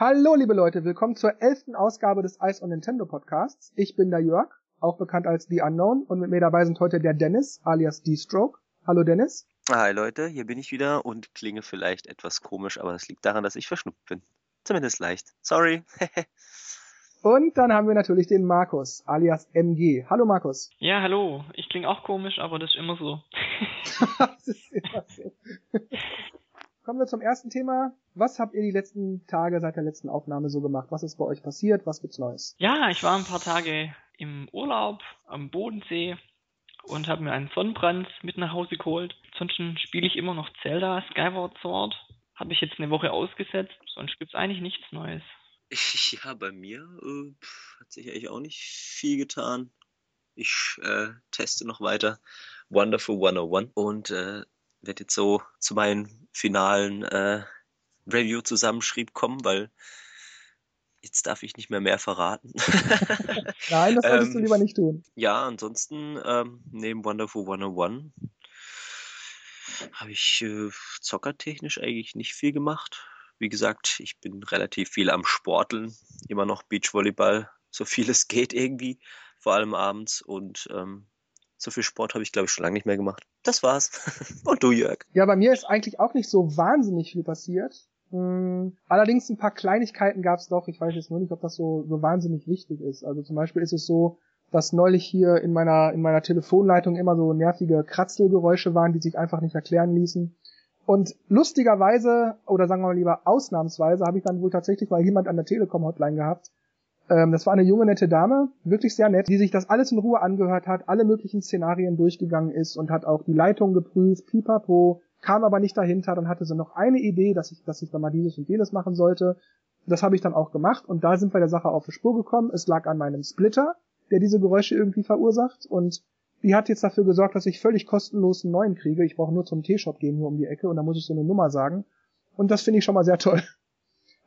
Hallo liebe Leute, willkommen zur elften Ausgabe des Ice on Nintendo Podcasts. Ich bin der Jörg, auch bekannt als The Unknown und mit mir dabei sind heute der Dennis alias D-Stroke. Hallo Dennis. Hi Leute, hier bin ich wieder und klinge vielleicht etwas komisch, aber es liegt daran, dass ich verschnupft bin. Zumindest leicht. Sorry. und dann haben wir natürlich den Markus alias MG. Hallo Markus. Ja, hallo. Ich klinge auch komisch, aber das ist immer so. das ist immer so. Kommen wir zum ersten Thema. Was habt ihr die letzten Tage seit der letzten Aufnahme so gemacht? Was ist bei euch passiert? Was gibt's Neues? Ja, ich war ein paar Tage im Urlaub am Bodensee und habe mir einen Sonnenbrand mit nach Hause geholt. Ansonsten spiele ich immer noch Zelda Skyward Sword. Habe ich jetzt eine Woche ausgesetzt. Sonst gibt's eigentlich nichts Neues. Ja, bei mir äh, hat sich eigentlich auch nicht viel getan. Ich äh, teste noch weiter Wonderful 101 und äh, werde jetzt so zu meinen finalen äh, Review-Zusammenschrieb kommen, weil jetzt darf ich nicht mehr mehr verraten. Nein, das solltest ähm, du lieber nicht tun. Ja, ansonsten ähm, neben Wonderful 101 habe ich äh, zockertechnisch eigentlich nicht viel gemacht. Wie gesagt, ich bin relativ viel am Sporteln, immer noch Beachvolleyball, so viel es geht irgendwie, vor allem abends und ähm, so viel Sport habe ich, glaube ich, schon lange nicht mehr gemacht. Das war's. Und du, Jörg? Ja, bei mir ist eigentlich auch nicht so wahnsinnig viel passiert. Hm, allerdings ein paar Kleinigkeiten gab es doch. Ich weiß jetzt nur nicht, ob das so, so wahnsinnig wichtig ist. Also zum Beispiel ist es so, dass neulich hier in meiner, in meiner Telefonleitung immer so nervige Kratzelgeräusche waren, die sich einfach nicht erklären ließen. Und lustigerweise, oder sagen wir mal lieber ausnahmsweise, habe ich dann wohl tatsächlich mal jemand an der Telekom-Hotline gehabt, ähm, das war eine junge, nette Dame, wirklich sehr nett, die sich das alles in Ruhe angehört hat, alle möglichen Szenarien durchgegangen ist und hat auch die Leitung geprüft, pipapo, kam aber nicht dahinter, dann hatte sie noch eine Idee, dass ich, dass ich da mal dieses und jenes machen sollte. Das habe ich dann auch gemacht und da sind wir der Sache auf die Spur gekommen. Es lag an meinem Splitter, der diese Geräusche irgendwie verursacht und die hat jetzt dafür gesorgt, dass ich völlig kostenlos einen neuen kriege. Ich brauche nur zum T-Shop gehen, nur um die Ecke und da muss ich so eine Nummer sagen. Und das finde ich schon mal sehr toll.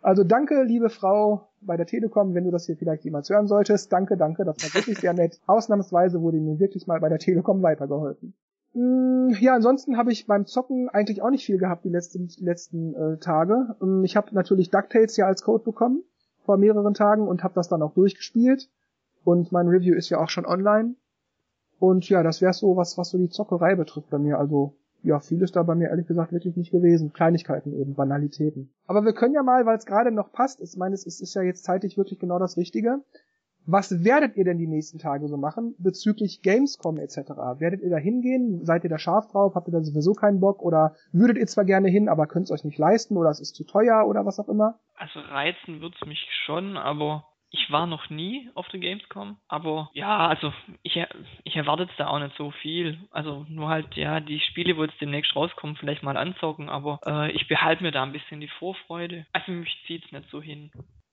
Also danke, liebe Frau bei der Telekom, wenn du das hier vielleicht jemals hören solltest. Danke, danke, das war wirklich sehr nett. Ausnahmsweise wurde mir wirklich mal bei der Telekom weitergeholfen. Hm, ja, ansonsten habe ich beim Zocken eigentlich auch nicht viel gehabt die letzten, die letzten äh, Tage. Hm, ich habe natürlich DuckTales ja als Code bekommen vor mehreren Tagen und habe das dann auch durchgespielt. Und mein Review ist ja auch schon online. Und ja, das wäre so was, was so die Zockerei betrifft bei mir. Also ja, viel ist da bei mir ehrlich gesagt wirklich nicht gewesen. Kleinigkeiten eben, Banalitäten. Aber wir können ja mal, weil es gerade noch passt, ich meine, es ist ja jetzt zeitlich wirklich genau das Richtige. Was werdet ihr denn die nächsten Tage so machen bezüglich Gamescom etc.? Werdet ihr da hingehen? Seid ihr da scharf drauf? Habt ihr da sowieso keinen Bock? Oder würdet ihr zwar gerne hin, aber könnt es euch nicht leisten oder es ist zu teuer oder was auch immer? Also reizen wird's mich schon, aber ich war noch nie auf der Gamescom, aber ja, also ich, ich erwarte jetzt da auch nicht so viel. Also nur halt, ja, die Spiele, wo jetzt demnächst rauskommen, vielleicht mal anzocken, aber äh, ich behalte mir da ein bisschen die Vorfreude. Also mich zieht's nicht so hin.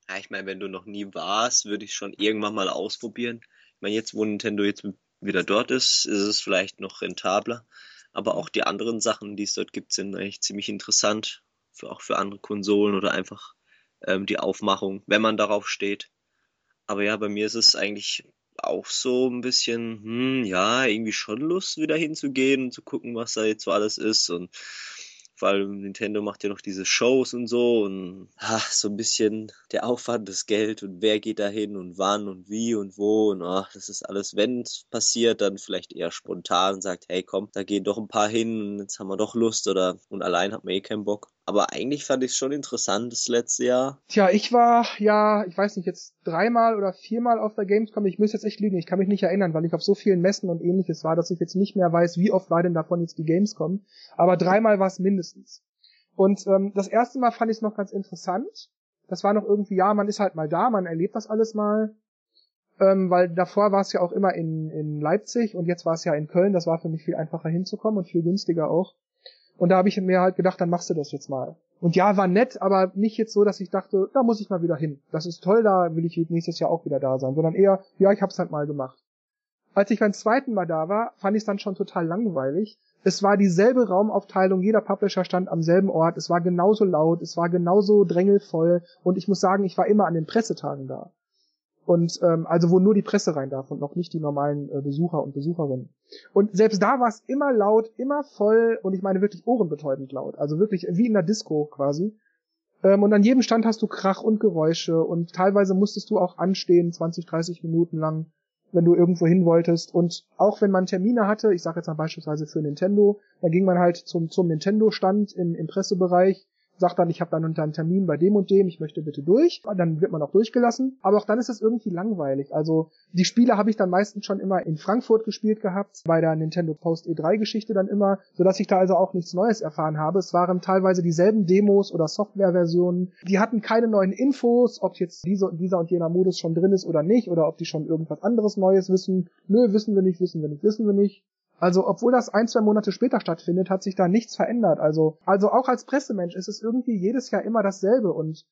Ja, ich meine, wenn du noch nie warst, würde ich schon irgendwann mal ausprobieren. Ich meine, jetzt, wo Nintendo jetzt wieder dort ist, ist es vielleicht noch rentabler. Aber auch die anderen Sachen, die es dort gibt, sind eigentlich ziemlich interessant. Für, auch für andere Konsolen oder einfach ähm, die Aufmachung, wenn man darauf steht. Aber ja, bei mir ist es eigentlich auch so ein bisschen, hm, ja, irgendwie schon Lust, wieder hinzugehen und zu gucken, was da jetzt so alles ist. Und vor allem Nintendo macht ja noch diese Shows und so und ach, so ein bisschen der Aufwand, das Geld und wer geht da hin und wann und wie und wo und ach, das ist alles, wenn es passiert, dann vielleicht eher spontan sagt, hey komm, da gehen doch ein paar hin und jetzt haben wir doch Lust oder und allein hat man eh keinen Bock. Aber eigentlich fand ich es schon interessant das letzte Jahr. Tja, ich war ja, ich weiß nicht, jetzt dreimal oder viermal auf der Gamescom. Ich muss jetzt echt lügen, ich kann mich nicht erinnern, weil ich auf so vielen Messen und ähnliches war, dass ich jetzt nicht mehr weiß, wie oft war denn davon jetzt die Gamescom. Aber dreimal war es mindestens. Und ähm, das erste Mal fand ich es noch ganz interessant. Das war noch irgendwie, ja, man ist halt mal da, man erlebt das alles mal. Ähm, weil davor war es ja auch immer in, in Leipzig und jetzt war es ja in Köln. Das war für mich viel einfacher hinzukommen und viel günstiger auch. Und da habe ich mir halt gedacht, dann machst du das jetzt mal. Und ja, war nett, aber nicht jetzt so, dass ich dachte, da muss ich mal wieder hin. Das ist toll, da will ich nächstes Jahr auch wieder da sein, sondern eher, ja, ich hab's halt mal gemacht. Als ich beim zweiten Mal da war, fand ich es dann schon total langweilig. Es war dieselbe Raumaufteilung, jeder Publisher stand am selben Ort, es war genauso laut, es war genauso drängelvoll und ich muss sagen, ich war immer an den Pressetagen da. Und ähm, also wo nur die Presse rein darf und noch nicht die normalen äh, Besucher und Besucherinnen. Und selbst da war es immer laut, immer voll und ich meine wirklich ohrenbetäubend laut. Also wirklich wie in der Disco quasi. Ähm, und an jedem Stand hast du Krach und Geräusche und teilweise musstest du auch anstehen, 20, 30 Minuten lang, wenn du irgendwo hin wolltest. Und auch wenn man Termine hatte, ich sage jetzt mal beispielsweise für Nintendo, dann ging man halt zum, zum Nintendo-Stand im, im Pressebereich sagt dann, ich habe dann unter einen Termin bei dem und dem, ich möchte bitte durch. Dann wird man auch durchgelassen. Aber auch dann ist es irgendwie langweilig. Also die Spiele habe ich dann meistens schon immer in Frankfurt gespielt gehabt, bei der Nintendo Post E3-Geschichte dann immer, sodass ich da also auch nichts Neues erfahren habe. Es waren teilweise dieselben Demos oder Softwareversionen. Die hatten keine neuen Infos, ob jetzt dieser, dieser und jener Modus schon drin ist oder nicht, oder ob die schon irgendwas anderes Neues wissen. Nö, wissen wir nicht, wissen wir nicht, wissen wir nicht. Also, obwohl das ein, zwei Monate später stattfindet, hat sich da nichts verändert. Also, also auch als Pressemensch ist es irgendwie jedes Jahr immer dasselbe und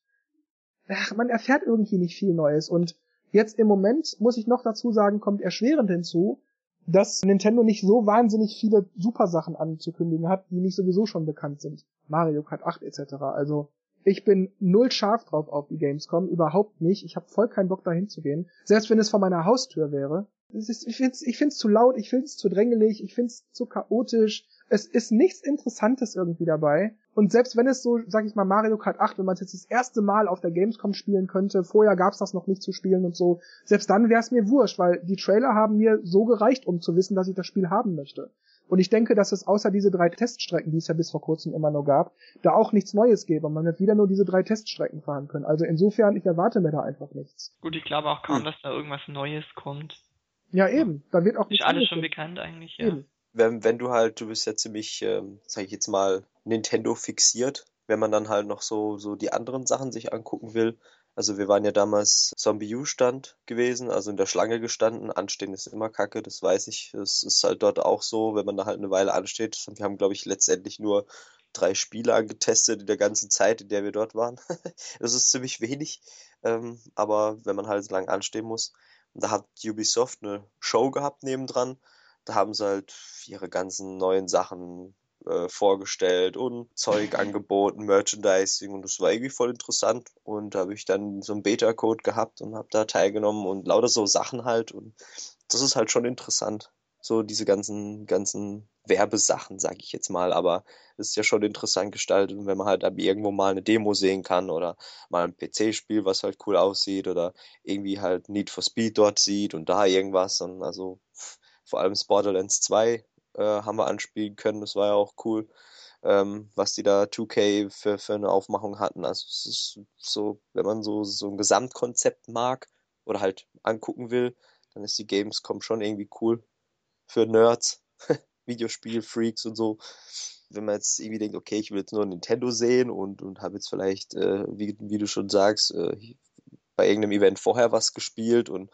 ach, man erfährt irgendwie nicht viel Neues. Und jetzt im Moment, muss ich noch dazu sagen, kommt erschwerend hinzu, dass Nintendo nicht so wahnsinnig viele Supersachen anzukündigen hat, die nicht sowieso schon bekannt sind. Mario Kart 8 etc. Also, ich bin null scharf drauf auf die Gamescom, überhaupt nicht. Ich habe voll keinen Bock dahin zu gehen. Selbst wenn es vor meiner Haustür wäre. Ist, ich finde es ich find's zu laut, ich finde es zu drängelig, ich finde es zu chaotisch. Es ist nichts Interessantes irgendwie dabei. Und selbst wenn es so, sag ich mal, Mario Kart 8, wenn man es jetzt das erste Mal auf der Gamescom spielen könnte, vorher gab's das noch nicht zu spielen und so, selbst dann wäre es mir wurscht, weil die Trailer haben mir so gereicht, um zu wissen, dass ich das Spiel haben möchte. Und ich denke, dass es außer diese drei Teststrecken, die es ja bis vor kurzem immer nur gab, da auch nichts Neues gäbe. Man wird wieder nur diese drei Teststrecken fahren können. Also insofern, ich erwarte mir da einfach nichts. Gut, ich glaube auch kaum, hm. dass da irgendwas Neues kommt. Ja, eben. Da wird auch nicht alles schon bekannt eigentlich, ja. Eben. Wenn, wenn du halt, du bist ja ziemlich, ähm, sag ich jetzt mal, Nintendo fixiert, wenn man dann halt noch so, so die anderen Sachen sich angucken will. Also wir waren ja damals Zombie U-Stand gewesen, also in der Schlange gestanden. Anstehen ist immer kacke, das weiß ich. Es ist halt dort auch so, wenn man da halt eine Weile ansteht. Wir haben, glaube ich, letztendlich nur drei Spiele angetestet in der ganzen Zeit, in der wir dort waren. das ist ziemlich wenig. Ähm, aber wenn man halt so lange anstehen muss, und da hat Ubisoft eine Show gehabt nebendran. Da haben sie halt ihre ganzen neuen Sachen äh, vorgestellt und Zeug angeboten, Merchandising und das war irgendwie voll interessant. Und da habe ich dann so einen Beta-Code gehabt und habe da teilgenommen und lauter so Sachen halt. Und das ist halt schon interessant. So diese ganzen, ganzen Werbesachen, sag ich jetzt mal, aber es ist ja schon interessant gestaltet, wenn man halt irgendwo mal eine Demo sehen kann oder mal ein PC-Spiel, was halt cool aussieht oder irgendwie halt Need for Speed dort sieht und da irgendwas. Und also vor allem Borderlands 2 äh, haben wir anspielen können, das war ja auch cool, ähm, was die da 2K für, für eine Aufmachung hatten. Also es ist so, wenn man so, so ein Gesamtkonzept mag oder halt angucken will, dann ist die Gamescom schon irgendwie cool für Nerds. Videospiel-Freaks und so. Wenn man jetzt irgendwie denkt, okay, ich will jetzt nur Nintendo sehen und, und habe jetzt vielleicht, äh, wie, wie du schon sagst, äh, bei irgendeinem Event vorher was gespielt und,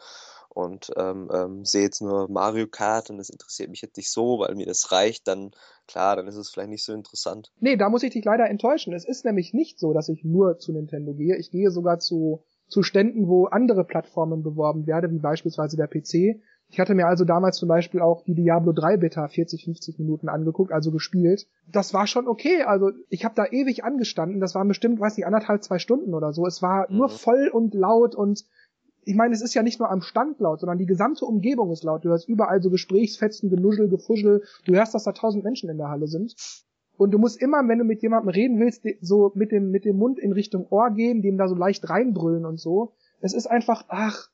und ähm, ähm, sehe jetzt nur Mario Kart und das interessiert mich jetzt nicht so, weil mir das reicht, dann klar, dann ist es vielleicht nicht so interessant. Nee, da muss ich dich leider enttäuschen. Es ist nämlich nicht so, dass ich nur zu Nintendo gehe. Ich gehe sogar zu, zu Ständen, wo andere Plattformen beworben werden, wie beispielsweise der PC. Ich hatte mir also damals zum Beispiel auch die Diablo 3 Beta 40, 50 Minuten angeguckt, also gespielt. Das war schon okay. Also ich habe da ewig angestanden. Das waren bestimmt, weiß ich, anderthalb, zwei Stunden oder so. Es war mhm. nur voll und laut und ich meine, es ist ja nicht nur am Stand laut, sondern die gesamte Umgebung ist laut. Du hörst überall so Gesprächsfetzen, Genuschel, Gefuschel. Du hörst, dass da tausend Menschen in der Halle sind. Und du musst immer, wenn du mit jemandem reden willst, so mit dem, mit dem Mund in Richtung Ohr gehen, dem da so leicht reinbrüllen und so. Es ist einfach, ach,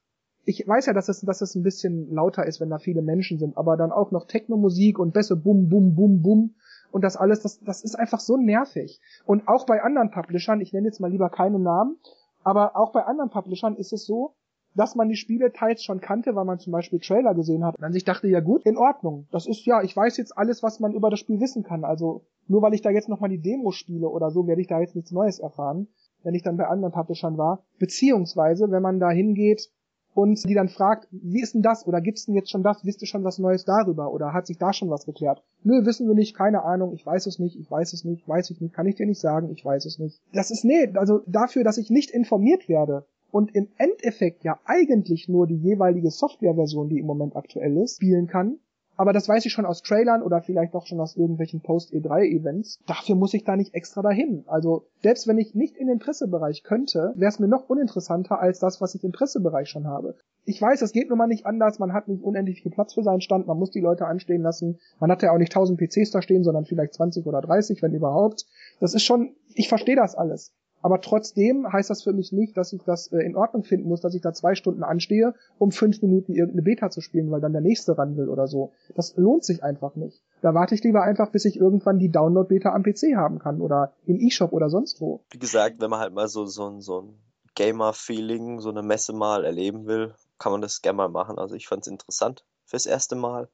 ich weiß ja, dass es, dass es ein bisschen lauter ist, wenn da viele Menschen sind, aber dann auch noch Techno-Musik und besser Bum, Bum, Bum, Bum und das alles, das, das ist einfach so nervig. Und auch bei anderen Publishern, ich nenne jetzt mal lieber keine Namen, aber auch bei anderen Publishern ist es so, dass man die Spiele teils schon kannte, weil man zum Beispiel Trailer gesehen hat und dann sich dachte, ja gut, in Ordnung. Das ist ja, ich weiß jetzt alles, was man über das Spiel wissen kann. Also nur weil ich da jetzt nochmal die Demo spiele oder so, werde ich da jetzt nichts Neues erfahren, wenn ich dann bei anderen Publishern war. Beziehungsweise, wenn man da hingeht und die dann fragt, wie ist denn das oder gibt's denn jetzt schon das, wisst ihr schon was Neues darüber oder hat sich da schon was geklärt? Nö, wissen wir nicht, keine Ahnung, ich weiß es nicht, ich weiß es nicht, weiß ich nicht, kann ich dir nicht sagen, ich weiß es nicht. Das ist nee, also dafür, dass ich nicht informiert werde und im Endeffekt ja eigentlich nur die jeweilige Softwareversion, die im Moment aktuell ist, spielen kann, aber das weiß ich schon aus Trailern oder vielleicht auch schon aus irgendwelchen Post-E3-Events. Dafür muss ich da nicht extra dahin. Also selbst wenn ich nicht in den Pressebereich könnte, wäre es mir noch uninteressanter als das, was ich im Pressebereich schon habe. Ich weiß, es geht nun mal nicht anders, man hat nicht unendlich viel Platz für seinen Stand, man muss die Leute anstehen lassen. Man hat ja auch nicht 1000 PCs da stehen, sondern vielleicht 20 oder 30, wenn überhaupt. Das ist schon, ich verstehe das alles. Aber trotzdem heißt das für mich nicht, dass ich das äh, in Ordnung finden muss, dass ich da zwei Stunden anstehe, um fünf Minuten irgendeine Beta zu spielen, weil dann der nächste ran will oder so. Das lohnt sich einfach nicht. Da warte ich lieber einfach, bis ich irgendwann die Download-Beta am PC haben kann oder im eShop oder sonst wo. Wie gesagt, wenn man halt mal so, so, so ein Gamer-Feeling, so eine Messe mal erleben will, kann man das gerne mal machen. Also ich fand es interessant fürs erste Mal.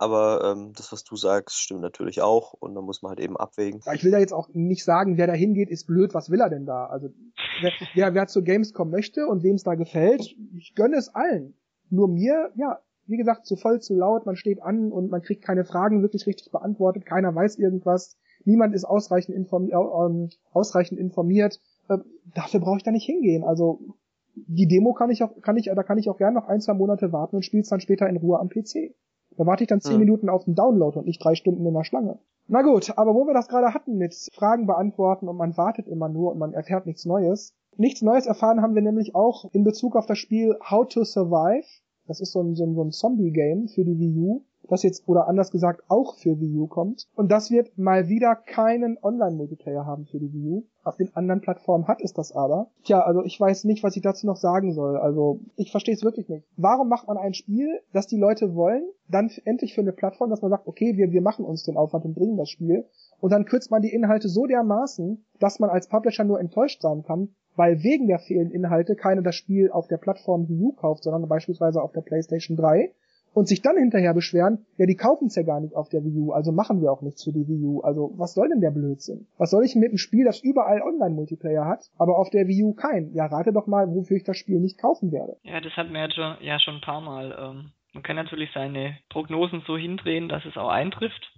Aber ähm, das, was du sagst, stimmt natürlich auch und da muss man halt eben abwägen. Ich will da jetzt auch nicht sagen, wer da hingeht, ist blöd, was will er denn da? Also wer, wer, wer zur Gamescom möchte und wem es da gefällt, ich gönne es allen. Nur mir, ja, wie gesagt, zu voll, zu laut, man steht an und man kriegt keine Fragen wirklich richtig beantwortet, keiner weiß irgendwas, niemand ist ausreichend, informi äh, ausreichend informiert. Äh, dafür brauche ich da nicht hingehen. Also die Demo kann ich auch, kann ich, da kann ich auch gerne noch ein, zwei Monate warten und spiel's dann später in Ruhe am PC. Da warte ich dann zehn hm. Minuten auf den Download und nicht drei Stunden in der Schlange. Na gut, aber wo wir das gerade hatten mit Fragen beantworten und man wartet immer nur und man erfährt nichts Neues. Nichts Neues erfahren haben wir nämlich auch in Bezug auf das Spiel How to Survive. Das ist so ein, so ein, so ein Zombie-Game für die Wii U das jetzt, oder anders gesagt, auch für Wii U kommt. Und das wird mal wieder keinen Online-Multiplayer haben für die Wii U. Auf den anderen Plattformen hat es das aber. Tja, also ich weiß nicht, was ich dazu noch sagen soll. Also ich verstehe es wirklich nicht. Warum macht man ein Spiel, das die Leute wollen, dann endlich für eine Plattform, dass man sagt, okay, wir, wir machen uns den Aufwand und bringen das Spiel. Und dann kürzt man die Inhalte so dermaßen, dass man als Publisher nur enttäuscht sein kann, weil wegen der fehlenden Inhalte keiner das Spiel auf der Plattform Wii U kauft, sondern beispielsweise auf der PlayStation 3 und sich dann hinterher beschweren, ja, die kaufen es ja gar nicht auf der Wii U, also machen wir auch nichts für die Wii U. Also was soll denn der Blödsinn? Was soll ich mit einem Spiel, das überall Online-Multiplayer hat, aber auf der Wii U kein? Ja, rate doch mal, wofür ich das Spiel nicht kaufen werde. Ja, das hat mir ja schon, ja schon ein paar Mal. Ähm, man kann natürlich seine Prognosen so hindrehen, dass es auch eintrifft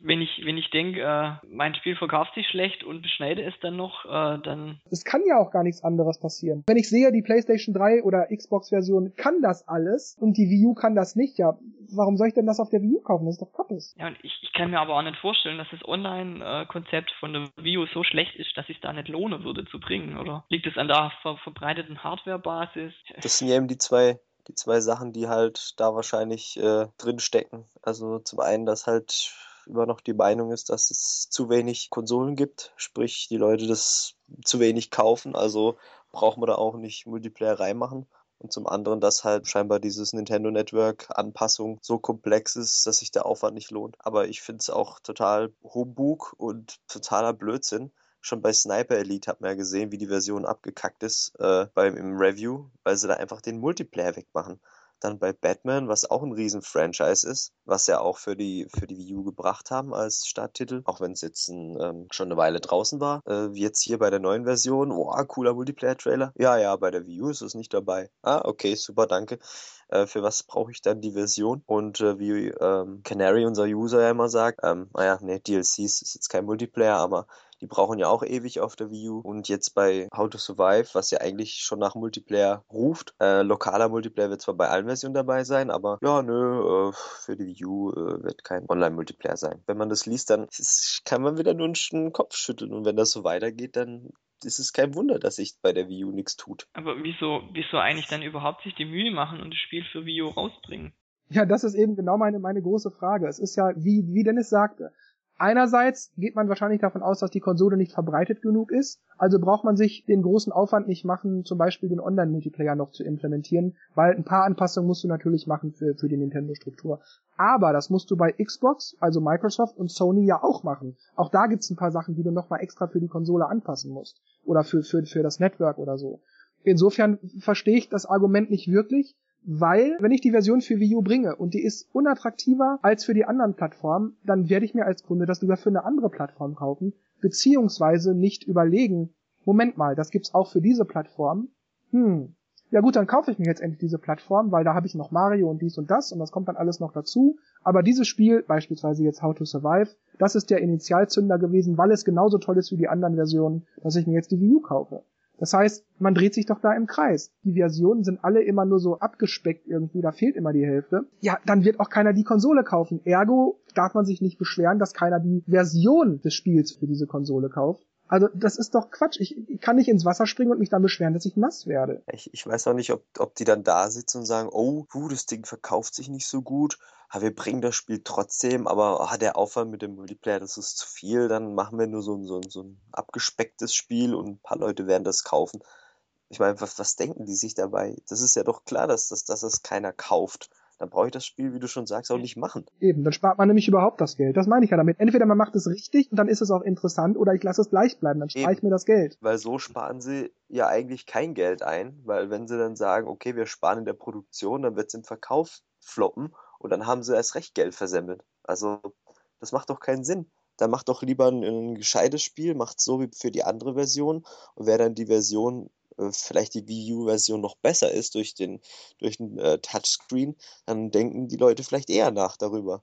wenn ich, wenn ich denke, äh, mein Spiel verkauft sich schlecht und beschneide es dann noch, äh, dann. Es kann ja auch gar nichts anderes passieren. Wenn ich sehe, die PlayStation 3 oder Xbox-Version kann das alles und die Wii U kann das nicht, ja, warum soll ich denn das auf der Wii U kaufen? Das ist doch Kappes. Ja, und ich, ich kann mir aber auch nicht vorstellen, dass das Online-Konzept von der Wii U so schlecht ist, dass es da nicht lohnen würde zu bringen, oder? Liegt es an der ver verbreiteten Hardware-Basis? Das sind ja eben die zwei die zwei Sachen, die halt da wahrscheinlich äh, drin stecken. Also zum einen, dass halt immer noch die Meinung ist, dass es zu wenig Konsolen gibt, sprich die Leute das zu wenig kaufen, also brauchen wir da auch nicht Multiplayer reinmachen. Und zum anderen, dass halt scheinbar dieses Nintendo Network Anpassung so komplex ist, dass sich der Aufwand nicht lohnt. Aber ich finde es auch total Humbug und totaler Blödsinn. Schon bei Sniper Elite hat man ja gesehen, wie die Version abgekackt ist äh, beim im Review, weil sie da einfach den Multiplayer wegmachen. Dann bei Batman, was auch ein Riesen-Franchise ist, was ja auch für die, für die Wii U gebracht haben als Starttitel, auch wenn es jetzt ein, ähm, schon eine Weile draußen war. Äh, jetzt hier bei der neuen Version, oh, cooler Multiplayer-Trailer. Ja, ja, bei der Wii U ist es nicht dabei. Ah, okay, super, danke. Äh, für was brauche ich dann die Version? Und äh, wie ähm, Canary, unser User ja immer sagt, ähm, naja, ne, DLCs ist jetzt kein Multiplayer, aber die brauchen ja auch ewig auf der Wii U. Und jetzt bei How to Survive, was ja eigentlich schon nach Multiplayer ruft, äh, lokaler Multiplayer wird zwar bei allen Versionen dabei sein, aber ja, nö, äh, für die Wii U äh, wird kein Online-Multiplayer sein. Wenn man das liest, dann ist, kann man wieder nur einen Kopf schütteln. Und wenn das so weitergeht, dann ist es kein Wunder, dass sich bei der Wii U nichts tut. Aber wieso, wieso eigentlich dann überhaupt sich die Mühe machen und das Spiel für Wii U rausbringen? Ja, das ist eben genau meine, meine große Frage. Es ist ja, wie, wie Dennis sagte, Einerseits geht man wahrscheinlich davon aus, dass die Konsole nicht verbreitet genug ist, also braucht man sich den großen Aufwand nicht machen, zum Beispiel den Online-Multiplayer noch zu implementieren, weil ein paar Anpassungen musst du natürlich machen für, für die Nintendo-Struktur. Aber das musst du bei Xbox, also Microsoft und Sony ja auch machen. Auch da gibt's ein paar Sachen, die du nochmal extra für die Konsole anpassen musst. Oder für, für, für das Network oder so. Insofern verstehe ich das Argument nicht wirklich, weil, wenn ich die Version für Wii U bringe und die ist unattraktiver als für die anderen Plattformen, dann werde ich mir als Kunde das lieber für eine andere Plattform kaufen, beziehungsweise nicht überlegen, Moment mal, das gibt's auch für diese Plattform. Hm, ja gut, dann kaufe ich mir jetzt endlich diese Plattform, weil da habe ich noch Mario und dies und das und das kommt dann alles noch dazu. Aber dieses Spiel, beispielsweise jetzt How to Survive, das ist der Initialzünder gewesen, weil es genauso toll ist wie die anderen Versionen, dass ich mir jetzt die Wii U kaufe. Das heißt, man dreht sich doch da im Kreis. Die Versionen sind alle immer nur so abgespeckt irgendwie, da fehlt immer die Hälfte. Ja, dann wird auch keiner die Konsole kaufen. Ergo darf man sich nicht beschweren, dass keiner die Version des Spiels für diese Konsole kauft. Also das ist doch Quatsch. Ich, ich, kann nicht ins Wasser springen und mich dann beschweren, dass ich nass werde. Ich, ich weiß auch nicht, ob, ob die dann da sitzen und sagen, oh, puh, das Ding verkauft sich nicht so gut wir bringen das Spiel trotzdem, aber ah, der Aufwand mit dem Multiplayer, das ist zu viel, dann machen wir nur so ein, so ein, so ein abgespecktes Spiel und ein paar Leute werden das kaufen. Ich meine, was, was denken die sich dabei? Das ist ja doch klar, dass, dass, dass das keiner kauft dann brauche ich das Spiel, wie du schon sagst, auch nicht machen. Eben, dann spart man nämlich überhaupt das Geld. Das meine ich ja damit. Entweder man macht es richtig und dann ist es auch interessant oder ich lasse es gleich bleiben, dann spare ich mir das Geld. Weil so sparen sie ja eigentlich kein Geld ein, weil wenn sie dann sagen, okay, wir sparen in der Produktion, dann wird es im Verkauf floppen und dann haben sie erst recht Geld versemmelt. Also das macht doch keinen Sinn. Dann macht doch lieber ein, ein gescheites Spiel, macht so wie für die andere Version und wer dann die Version äh, vielleicht die Wii U-Version noch besser ist durch den, durch den äh, Touchscreen, dann denken die Leute vielleicht eher nach darüber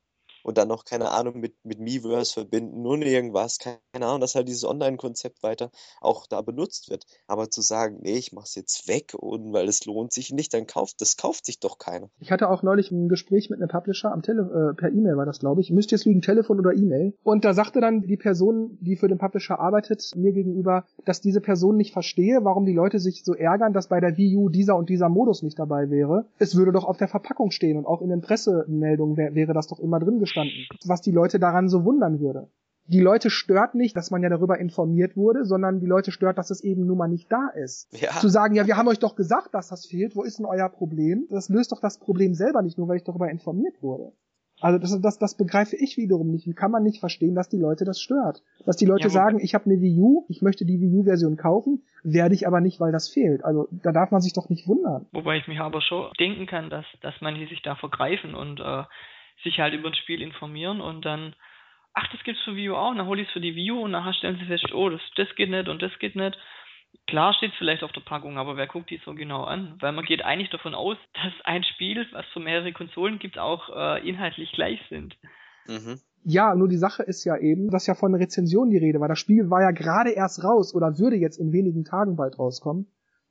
und dann noch, keine Ahnung, mit, mit Miiverse verbinden, nur irgendwas, keine Ahnung, dass halt dieses Online-Konzept weiter auch da benutzt wird. Aber zu sagen, nee, ich mach's jetzt weg und weil es lohnt sich nicht, dann kauft, das kauft sich doch keiner. Ich hatte auch neulich ein Gespräch mit einem Publisher am Tele äh, per E-Mail war das, glaube ich. Müsste jetzt liegen Telefon oder E-Mail. Und da sagte dann die Person, die für den Publisher arbeitet, mir gegenüber, dass diese Person nicht verstehe, warum die Leute sich so ärgern, dass bei der Wii U dieser und dieser Modus nicht dabei wäre. Es würde doch auf der Verpackung stehen und auch in den Pressemeldungen wär, wäre das doch immer drin gestanden, was die Leute daran so wundern würde. Die Leute stört nicht, dass man ja darüber informiert wurde, sondern die Leute stört, dass es eben nun mal nicht da ist. Ja. Zu sagen, ja, wir haben euch doch gesagt, dass das fehlt, wo ist denn euer Problem? Das löst doch das Problem selber nicht, nur weil ich darüber informiert wurde. Also das, das, das begreife ich wiederum nicht. Wie kann man nicht verstehen, dass die Leute das stört? Dass die Leute ja, sagen, ich habe eine Wii U, ich möchte die Wii U-Version kaufen, werde ich aber nicht, weil das fehlt. Also da darf man sich doch nicht wundern. Wobei ich mich aber schon denken kann, dass, dass manche sich da vergreifen und äh, sich halt über ein Spiel informieren und dann, ach, das gibt's für Wii U auch, und dann hol ich es für die Wii U und nachher stellen sie fest, oh, das, das geht nicht und das geht nicht. Klar steht es vielleicht auf der Packung, aber wer guckt die so genau an? Weil man geht eigentlich davon aus, dass ein Spiel, was für mehrere Konsolen gibt, auch äh, inhaltlich gleich sind. Mhm. Ja, nur die Sache ist ja eben, dass ja von Rezension die Rede war. Das Spiel war ja gerade erst raus oder würde jetzt in wenigen Tagen bald rauskommen.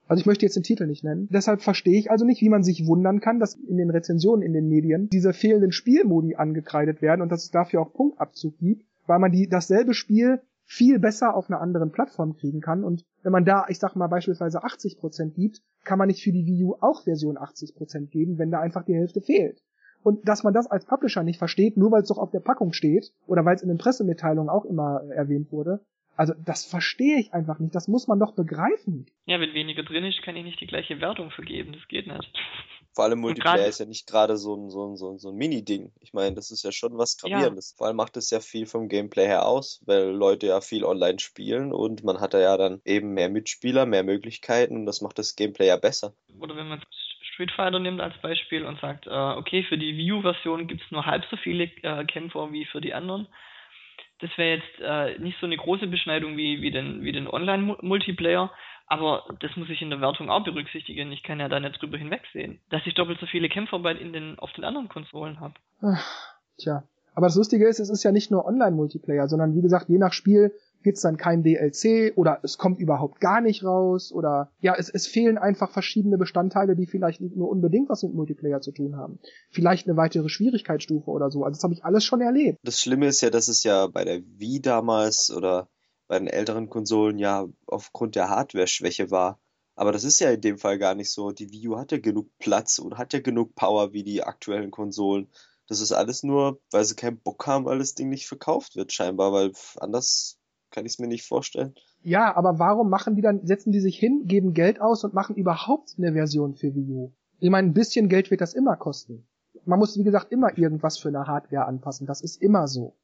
Also ich möchte jetzt den Titel nicht nennen. Deshalb verstehe ich also nicht, wie man sich wundern kann, dass in den Rezensionen in den Medien diese fehlenden Spielmodi angekreidet werden und dass es dafür auch Punktabzug gibt, weil man die dasselbe Spiel viel besser auf einer anderen Plattform kriegen kann. Und wenn man da, ich sag mal, beispielsweise 80% gibt, kann man nicht für die Wii U auch Version 80% geben, wenn da einfach die Hälfte fehlt. Und dass man das als Publisher nicht versteht, nur weil es doch auf der Packung steht oder weil es in den Pressemitteilungen auch immer erwähnt wurde, also das verstehe ich einfach nicht. Das muss man doch begreifen. Ja, wenn weniger drin ist, kann ich nicht die gleiche Wertung vergeben. Das geht nicht. Vor allem Multiplayer ist ja nicht gerade so ein, so ein, so ein, so ein Mini-Ding. Ich meine, das ist ja schon was Gravierendes. Ja. Vor allem macht es ja viel vom Gameplay her aus, weil Leute ja viel online spielen und man hat da ja dann eben mehr Mitspieler, mehr Möglichkeiten und das macht das Gameplay ja besser. Oder wenn man Street Fighter nimmt als Beispiel und sagt, äh, okay, für die Wii U-Version gibt es nur halb so viele äh, Kämpfer wie für die anderen das wäre jetzt äh, nicht so eine große Beschneidung wie, wie den, wie den Online-Multiplayer, aber das muss ich in der Wertung auch berücksichtigen. Ich kann ja da nicht drüber hinwegsehen, dass ich doppelt so viele Kämpfer bei in den, auf den anderen Konsolen habe. Tja. Aber das Lustige ist, es ist ja nicht nur Online-Multiplayer, sondern wie gesagt, je nach Spiel gibt's dann kein DLC oder es kommt überhaupt gar nicht raus oder ja, es, es fehlen einfach verschiedene Bestandteile, die vielleicht nicht nur unbedingt was mit Multiplayer zu tun haben. Vielleicht eine weitere Schwierigkeitsstufe oder so. Also das habe ich alles schon erlebt. Das Schlimme ist ja, dass es ja bei der Wii damals oder bei den älteren Konsolen ja aufgrund der Hardware-Schwäche war. Aber das ist ja in dem Fall gar nicht so. Die Wii U hat ja genug Platz und hat ja genug Power wie die aktuellen Konsolen. Das ist alles nur, weil sie keinen Bock haben, weil das Ding nicht verkauft wird, scheinbar, weil anders kann ich es mir nicht vorstellen. Ja, aber warum machen die dann, setzen die sich hin, geben Geld aus und machen überhaupt eine Version für Wii U? Ich meine, ein bisschen Geld wird das immer kosten. Man muss, wie gesagt, immer irgendwas für eine Hardware anpassen. Das ist immer so.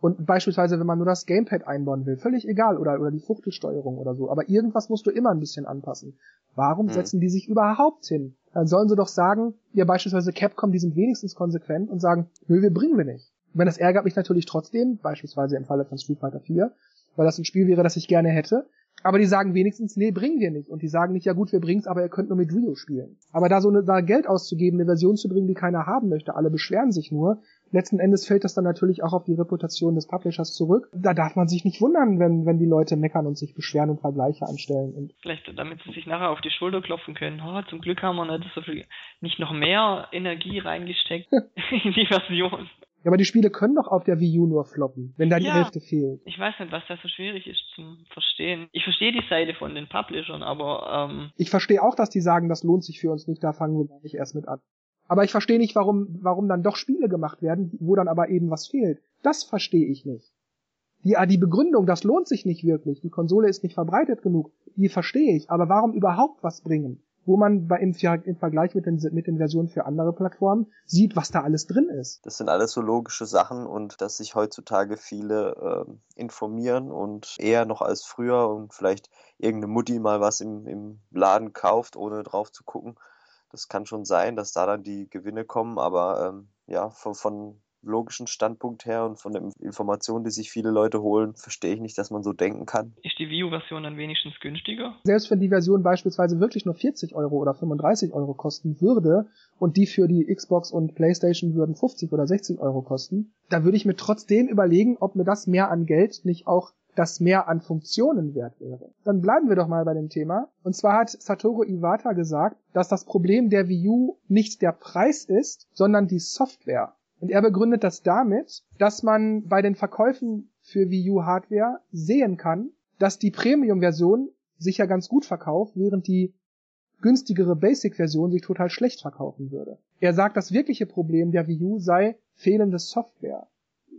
Und beispielsweise, wenn man nur das Gamepad einbauen will, völlig egal, oder, oder die Fuchtelsteuerung oder so, aber irgendwas musst du immer ein bisschen anpassen. Warum hm. setzen die sich überhaupt hin? Dann sollen sie doch sagen, ja beispielsweise Capcom, die sind wenigstens konsequent und sagen, nö, wir bringen wir nicht. wenn das ärgert mich natürlich trotzdem, beispielsweise im Falle von Street Fighter 4, weil das ein Spiel wäre, das ich gerne hätte. Aber die sagen wenigstens, nee, bringen wir nicht. Und die sagen nicht, ja gut, wir bringen's, aber ihr könnt nur mit Rio spielen. Aber da so eine, da Geld auszugeben, eine Version zu bringen, die keiner haben möchte, alle beschweren sich nur. Letzten Endes fällt das dann natürlich auch auf die Reputation des Publishers zurück. Da darf man sich nicht wundern, wenn, wenn die Leute meckern und sich beschweren und Vergleiche anstellen. Und Vielleicht, damit sie sich nachher auf die Schulter klopfen können. Oh, zum Glück haben wir nicht so viel, nicht noch mehr Energie reingesteckt in die Version. Ja, aber die Spiele können doch auf der Wii U nur floppen, wenn da die ja, Hälfte fehlt. Ich weiß nicht, was da so schwierig ist zum Verstehen. Ich verstehe die Seite von den Publishern, aber ähm Ich verstehe auch, dass die sagen, das lohnt sich für uns nicht, da fangen wir gar nicht erst mit an. Aber ich verstehe nicht, warum, warum dann doch Spiele gemacht werden, wo dann aber eben was fehlt. Das verstehe ich nicht. Die, die Begründung, das lohnt sich nicht wirklich, die Konsole ist nicht verbreitet genug, die verstehe ich. Aber warum überhaupt was bringen? Wo man bei, im, im Vergleich mit den, mit den Versionen für andere Plattformen sieht, was da alles drin ist. Das sind alles so logische Sachen und dass sich heutzutage viele äh, informieren und eher noch als früher und vielleicht irgendeine Mutti mal was im, im Laden kauft, ohne drauf zu gucken. Das kann schon sein, dass da dann die Gewinne kommen, aber ähm, ja, von, von logischen Standpunkt her und von der Information, die sich viele Leute holen, verstehe ich nicht, dass man so denken kann. Ist die Wii U-Version dann wenigstens günstiger? Selbst wenn die Version beispielsweise wirklich nur 40 Euro oder 35 Euro kosten würde und die für die Xbox und Playstation würden 50 oder 60 Euro kosten, da würde ich mir trotzdem überlegen, ob mir das mehr an Geld nicht auch das mehr an Funktionen wert wäre. Dann bleiben wir doch mal bei dem Thema. Und zwar hat Satoru Iwata gesagt, dass das Problem der Wii U nicht der Preis ist, sondern die Software. Und er begründet das damit, dass man bei den Verkäufen für Wii U Hardware sehen kann, dass die Premium-Version sich ja ganz gut verkauft, während die günstigere Basic-Version sich total schlecht verkaufen würde. Er sagt, das wirkliche Problem der Wii U sei fehlende Software.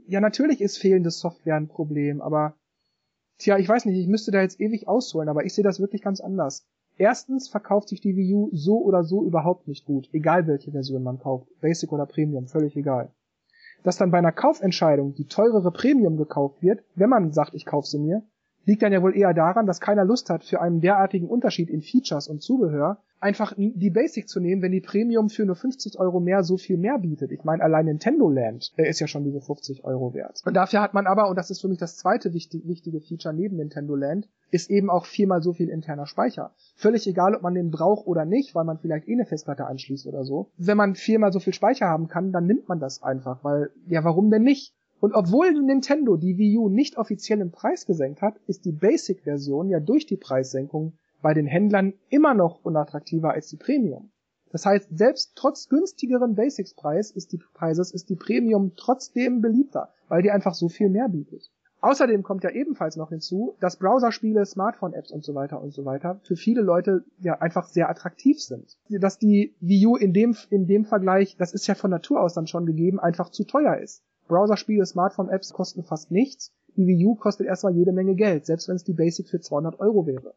Ja, natürlich ist fehlende Software ein Problem, aber tja, ich weiß nicht, ich müsste da jetzt ewig ausholen, aber ich sehe das wirklich ganz anders. Erstens verkauft sich die Wii U so oder so überhaupt nicht gut, egal welche Version man kauft, Basic oder Premium, völlig egal. Dass dann bei einer Kaufentscheidung die teurere Premium gekauft wird, wenn man sagt, ich kaufe sie mir, liegt dann ja wohl eher daran, dass keiner Lust hat, für einen derartigen Unterschied in Features und Zubehör einfach die Basic zu nehmen, wenn die Premium für nur 50 Euro mehr so viel mehr bietet. Ich meine, allein Nintendo Land ist ja schon diese 50 Euro wert. Und dafür hat man aber, und das ist für mich das zweite wichtig, wichtige Feature neben Nintendo Land, ist eben auch viermal so viel interner Speicher. Völlig egal, ob man den braucht oder nicht, weil man vielleicht eh eine Festplatte anschließt oder so. Wenn man viermal so viel Speicher haben kann, dann nimmt man das einfach, weil, ja, warum denn nicht? Und obwohl Nintendo die Wii U nicht offiziell im Preis gesenkt hat, ist die Basic-Version ja durch die Preissenkung bei den Händlern immer noch unattraktiver als die Premium. Das heißt, selbst trotz günstigeren Basics-Preis ist die Preises ist die Premium trotzdem beliebter, weil die einfach so viel mehr bietet. Außerdem kommt ja ebenfalls noch hinzu, dass Browserspiele, Smartphone-Apps und so weiter und so weiter für viele Leute ja einfach sehr attraktiv sind. Dass die Wii U in dem, in dem Vergleich, das ist ja von Natur aus dann schon gegeben, einfach zu teuer ist. Browserspiele, Smartphone-Apps kosten fast nichts. Die Wii U kostet erstmal jede Menge Geld, selbst wenn es die Basic für 200 Euro wäre.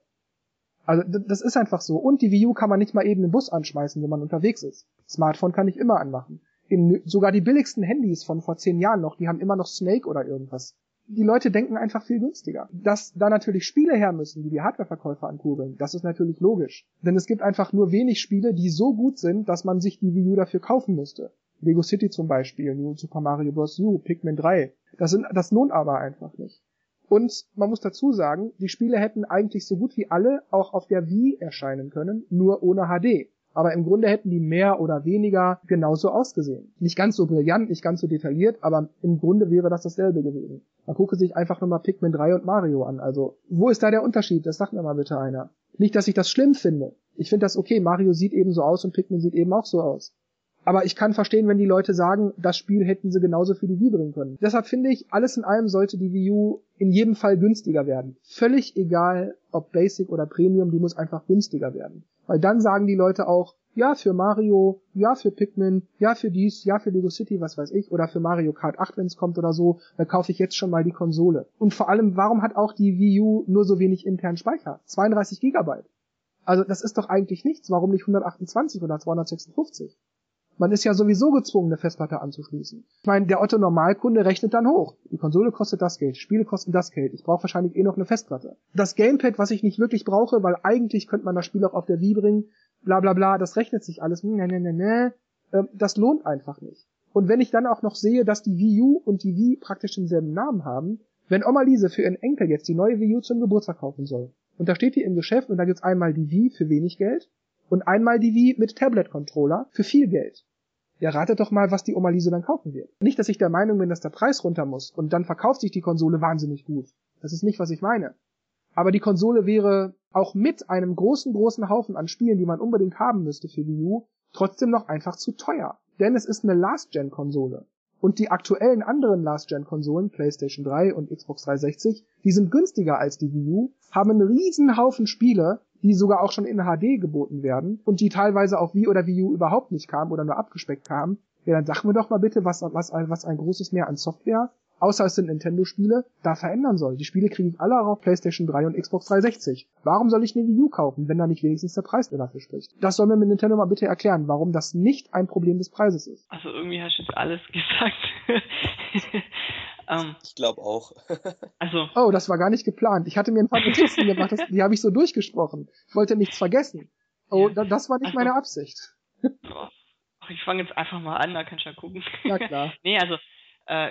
Also das ist einfach so. Und die Wii U kann man nicht mal eben im Bus anschmeißen, wenn man unterwegs ist. Smartphone kann ich immer anmachen. In, sogar die billigsten Handys von vor zehn Jahren noch, die haben immer noch Snake oder irgendwas. Die Leute denken einfach viel günstiger. Dass da natürlich Spiele her müssen, die die Hardwareverkäufer ankurbeln, das ist natürlich logisch. Denn es gibt einfach nur wenig Spiele, die so gut sind, dass man sich die Wii U dafür kaufen müsste. Lego City zum Beispiel, New Super Mario Bros. U, Pikmin 3. Das, sind, das lohnt aber einfach nicht. Und man muss dazu sagen, die Spiele hätten eigentlich so gut wie alle auch auf der Wii erscheinen können, nur ohne HD. Aber im Grunde hätten die mehr oder weniger genauso ausgesehen. Nicht ganz so brillant, nicht ganz so detailliert, aber im Grunde wäre das dasselbe gewesen. Man gucke sich einfach nur mal Pikmin 3 und Mario an. Also, wo ist da der Unterschied? Das sagt mir mal bitte einer. Nicht, dass ich das schlimm finde. Ich finde das okay. Mario sieht eben so aus und Pikmin sieht eben auch so aus. Aber ich kann verstehen, wenn die Leute sagen, das Spiel hätten sie genauso für die Wii bringen können. Deshalb finde ich, alles in allem sollte die Wii U in jedem Fall günstiger werden. Völlig egal, ob Basic oder Premium, die muss einfach günstiger werden. Weil dann sagen die Leute auch, ja für Mario, ja für Pikmin, ja für dies, ja für Lego City, was weiß ich, oder für Mario Kart 8, wenn es kommt oder so, dann kaufe ich jetzt schon mal die Konsole. Und vor allem, warum hat auch die Wii U nur so wenig internen Speicher? 32 Gigabyte. Also das ist doch eigentlich nichts. Warum nicht 128 oder 256? Man ist ja sowieso gezwungen, eine Festplatte anzuschließen. Ich meine, der Otto Normalkunde rechnet dann hoch. Die Konsole kostet das Geld, Spiele kosten das Geld. Ich brauche wahrscheinlich eh noch eine Festplatte. Das Gamepad, was ich nicht wirklich brauche, weil eigentlich könnte man das Spiel auch auf der Wii bringen, bla bla bla, das rechnet sich alles. Ne, ne, ne, ne. Das lohnt einfach nicht. Und wenn ich dann auch noch sehe, dass die Wii U und die Wii praktisch denselben Namen haben, wenn Oma Lise für ihren Enkel jetzt die neue Wii U zum Geburtstag kaufen soll, und da steht die im Geschäft und da gibt's einmal die Wii für wenig Geld und einmal die Wii mit Tablet-Controller für viel Geld. Ja, ratet doch mal, was die Oma Lise dann kaufen wird. Nicht, dass ich der Meinung bin, dass der Preis runter muss und dann verkauft sich die Konsole wahnsinnig gut. Das ist nicht, was ich meine. Aber die Konsole wäre auch mit einem großen, großen Haufen an Spielen, die man unbedingt haben müsste für Wii U, trotzdem noch einfach zu teuer. Denn es ist eine Last-Gen-Konsole. Und die aktuellen anderen Last-Gen-Konsolen, PlayStation 3 und Xbox 360, die sind günstiger als die Wii U, haben einen riesen Haufen Spiele, die sogar auch schon in HD geboten werden und die teilweise auf Wii oder Wii U überhaupt nicht kamen oder nur abgespeckt kamen, ja, dann sag mir doch mal bitte, was, was, was ein großes Mehr an Software, außer es sind Nintendo-Spiele, da verändern soll. Die Spiele kriege ich alle auf PlayStation 3 und Xbox 360. Warum soll ich eine Wii U kaufen, wenn da nicht wenigstens der Preis dafür spricht? Das soll mir mit Nintendo mal bitte erklären, warum das nicht ein Problem des Preises ist. Also irgendwie hast du jetzt alles gesagt. Ähm, ich glaube auch. also. Oh, das war gar nicht geplant. Ich hatte mir ein paar Notizen gemacht, das, die habe ich so durchgesprochen. Ich wollte nichts vergessen. Oh, ja. das war nicht also, meine Absicht. ich fange jetzt einfach mal an, da kannst du ja gucken. Ja, klar. nee, also, äh,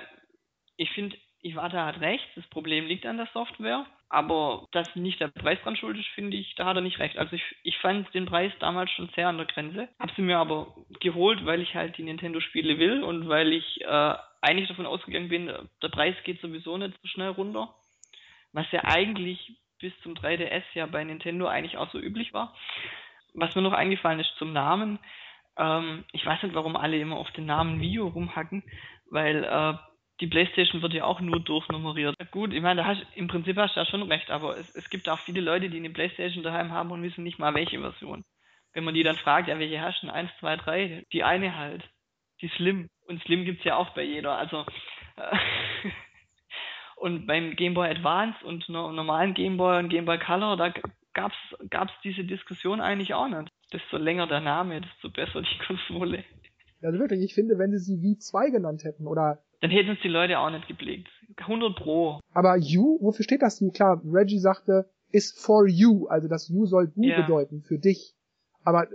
ich finde, Iwata hat recht, das Problem liegt an der Software, aber dass nicht der Preis dran schuld ist, finde ich, da hat er nicht recht. Also ich, ich fand den Preis damals schon sehr an der Grenze, habe sie mir aber geholt, weil ich halt die Nintendo-Spiele will und weil ich äh, eigentlich davon ausgegangen bin, der Preis geht sowieso nicht so schnell runter, was ja eigentlich bis zum 3DS ja bei Nintendo eigentlich auch so üblich war. Was mir noch eingefallen ist zum Namen, ähm, ich weiß nicht, warum alle immer auf den Namen Wii U rumhacken, weil äh, die PlayStation wird ja auch nur durchnummeriert. Gut, ich meine, da hast, im Prinzip hast du ja schon recht, aber es, es gibt auch viele Leute, die eine PlayStation daheim haben und wissen nicht mal, welche Version. Wenn man die dann fragt, ja, welche hast du? Eins, zwei, drei, die eine halt. Die Slim. Und Slim gibt's ja auch bei jeder. Also äh, und beim Game Boy Advance und normalen Game Boy und Game Boy Color, da gab's gab's diese Diskussion eigentlich auch nicht desto länger der Name, desto besser die Konsole. Also wirklich, ich finde, wenn sie sie wie 2 genannt hätten oder. Dann hätten es die Leute auch nicht geblickt. 100 Pro. Aber You, wofür steht das U? Klar, Reggie sagte, ist for you, also das You soll du ja. bedeuten, für dich. Aber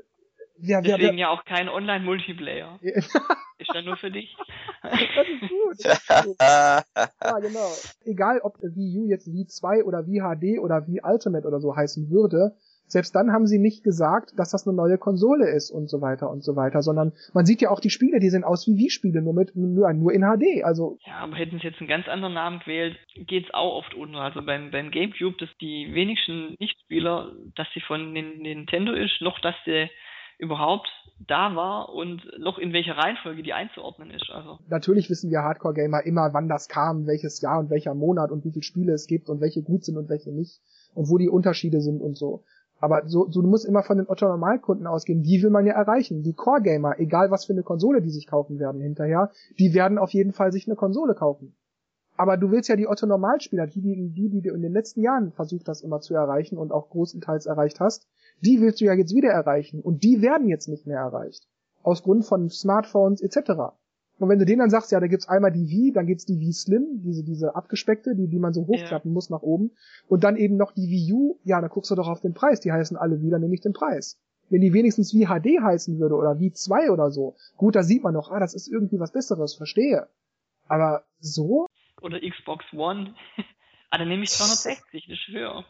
ja, Deswegen ja, ja auch kein Online-Multiplayer. ist ja nur für dich. das ist gut. Das ist gut. ja, genau. Egal, ob Wii U jetzt Wii 2 oder Wii HD oder Wii Ultimate oder so heißen würde, selbst dann haben sie nicht gesagt, dass das eine neue Konsole ist und so weiter und so weiter, sondern man sieht ja auch die Spiele, die sehen aus wie Wii-Spiele, nur mit nur, nur in HD. Also ja, aber hätten sie jetzt einen ganz anderen Namen gewählt, geht's auch oft unter. Also beim beim GameCube, dass die wenigsten Nichtspieler, dass sie von Nintendo ist, noch dass der überhaupt da war und noch in welcher Reihenfolge die einzuordnen ist. Also natürlich wissen wir Hardcore-Gamer immer, wann das kam, welches Jahr und welcher Monat und wie viele Spiele es gibt und welche gut sind und welche nicht und wo die Unterschiede sind und so. Aber so, so du musst immer von den Otto-Normalkunden ausgehen. Die will man ja erreichen. Die Core-Gamer, egal was für eine Konsole die sich kaufen werden hinterher, die werden auf jeden Fall sich eine Konsole kaufen. Aber du willst ja die Otto-Normalspieler, die, die, die, die du in den letzten Jahren versucht hast immer zu erreichen und auch großenteils erreicht hast, die willst du ja jetzt wieder erreichen. Und die werden jetzt nicht mehr erreicht. Aus Grund von Smartphones etc. Und wenn du denen dann sagst, ja, da gibt's einmal die Wii, dann gibt's die Wii Slim, diese, diese abgespeckte, die, die man so hochklappen ja. muss nach oben. Und dann eben noch die Wii U, ja, dann guckst du doch auf den Preis, die heißen alle wieder, nämlich den Preis. Wenn die wenigstens Wii HD heißen würde oder Wii 2 oder so, gut, da sieht man noch, ah, das ist irgendwie was Besseres, verstehe. Aber so? Oder Xbox One. ah, dann nehme ich 260, das schwöre.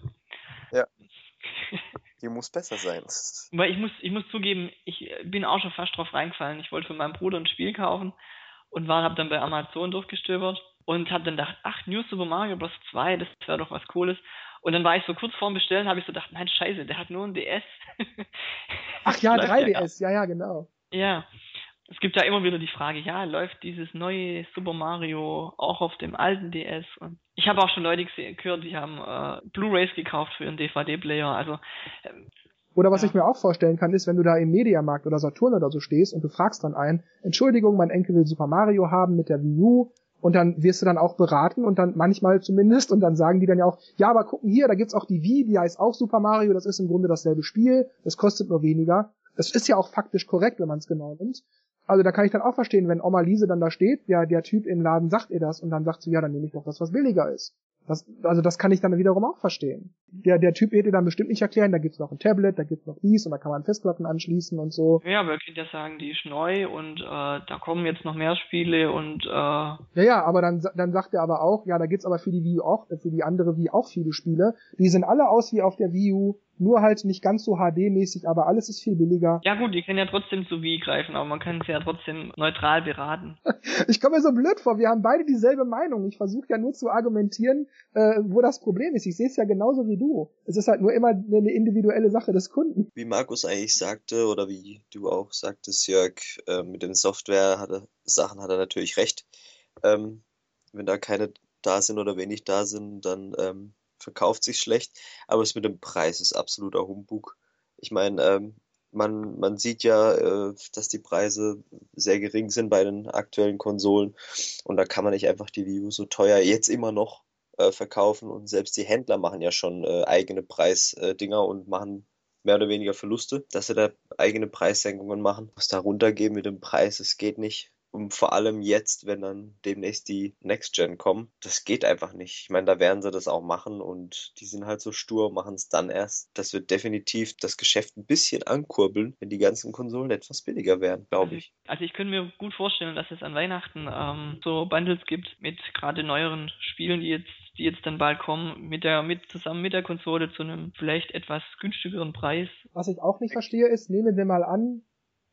Ja. Die muss besser sein. Weil ich muss, ich muss zugeben, ich bin auch schon fast drauf reingefallen. Ich wollte für meinen Bruder ein Spiel kaufen und war, hab dann bei Amazon durchgestöbert und hab dann gedacht, ach, New Super Mario Bros. 2, das wäre doch was Cooles. Und dann war ich so kurz vorm Bestellen, habe ich so gedacht, nein, scheiße, der hat nur ein DS. ach ja, 3DS, ja, ja, genau. Ja. Es gibt ja immer wieder die Frage, ja, läuft dieses neue Super Mario auch auf dem alten DS? Und ich habe auch schon Leute gehört, die haben äh, Blu-rays gekauft für ihren DVD-Player. Also ähm, oder was ja. ich mir auch vorstellen kann, ist, wenn du da im Mediamarkt oder Saturn oder so stehst und du fragst dann einen, Entschuldigung, mein Enkel will Super Mario haben mit der Wii U, und dann wirst du dann auch beraten und dann manchmal zumindest und dann sagen die dann ja auch, ja, aber gucken hier, da gibt's auch die Wii, die heißt auch Super Mario, das ist im Grunde dasselbe Spiel, das kostet nur weniger. Das ist ja auch faktisch korrekt, wenn man es genau nimmt. Also da kann ich dann auch verstehen, wenn Oma Lise dann da steht, ja, der Typ im Laden sagt ihr das und dann sagt sie, ja, dann nehme ich doch das, was billiger ist. Das, also das kann ich dann wiederum auch verstehen. Der, der Typ hätte dann bestimmt nicht erklären, da gibt's noch ein Tablet, da gibt's noch dies und da kann man Festplatten anschließen und so. Ja, aber er könnte ja sagen, die ist neu und äh, da kommen jetzt noch mehr Spiele und äh Ja, ja, aber dann, dann sagt er aber auch, ja, da gibt's aber für die Wii U auch, für die andere Wii auch viele Spiele. Die sind alle aus wie auf der Wii U, nur halt nicht ganz so HD-mäßig, aber alles ist viel billiger. Ja gut, die können ja trotzdem zu Wii greifen, aber man kann es ja trotzdem neutral beraten. ich komme mir so blöd vor, wir haben beide dieselbe Meinung. Ich versuche ja nur zu argumentieren, äh, wo das Problem ist. Ich sehe es ja genauso wie du. Es ist halt nur immer eine individuelle Sache des Kunden. Wie Markus eigentlich sagte, oder wie du auch sagtest, Jörg, äh, mit den Software hat er, Sachen hat er natürlich recht. Ähm, wenn da keine da sind oder wenig da sind, dann ähm, verkauft sich schlecht, aber es mit dem Preis ist absoluter Humbug. Ich meine, ähm, man, man sieht ja, äh, dass die Preise sehr gering sind bei den aktuellen Konsolen und da kann man nicht einfach die Wii U so teuer jetzt immer noch äh, verkaufen und selbst die Händler machen ja schon äh, eigene Preisdinger und machen mehr oder weniger Verluste, dass sie da eigene Preissenkungen machen. Was da runtergehen mit dem Preis, es geht nicht. Und vor allem jetzt, wenn dann demnächst die Next Gen kommen, das geht einfach nicht. Ich meine, da werden sie das auch machen und die sind halt so stur, machen es dann erst. Das wird definitiv das Geschäft ein bisschen ankurbeln, wenn die ganzen Konsolen etwas billiger werden, glaube ich. Also ich könnte mir gut vorstellen, dass es an Weihnachten ähm, so Bundles gibt mit gerade neueren Spielen, die jetzt die jetzt dann bald kommen, mit der, mit, zusammen mit der Konsole zu einem vielleicht etwas günstigeren Preis. Was ich auch nicht verstehe ist, nehmen wir mal an,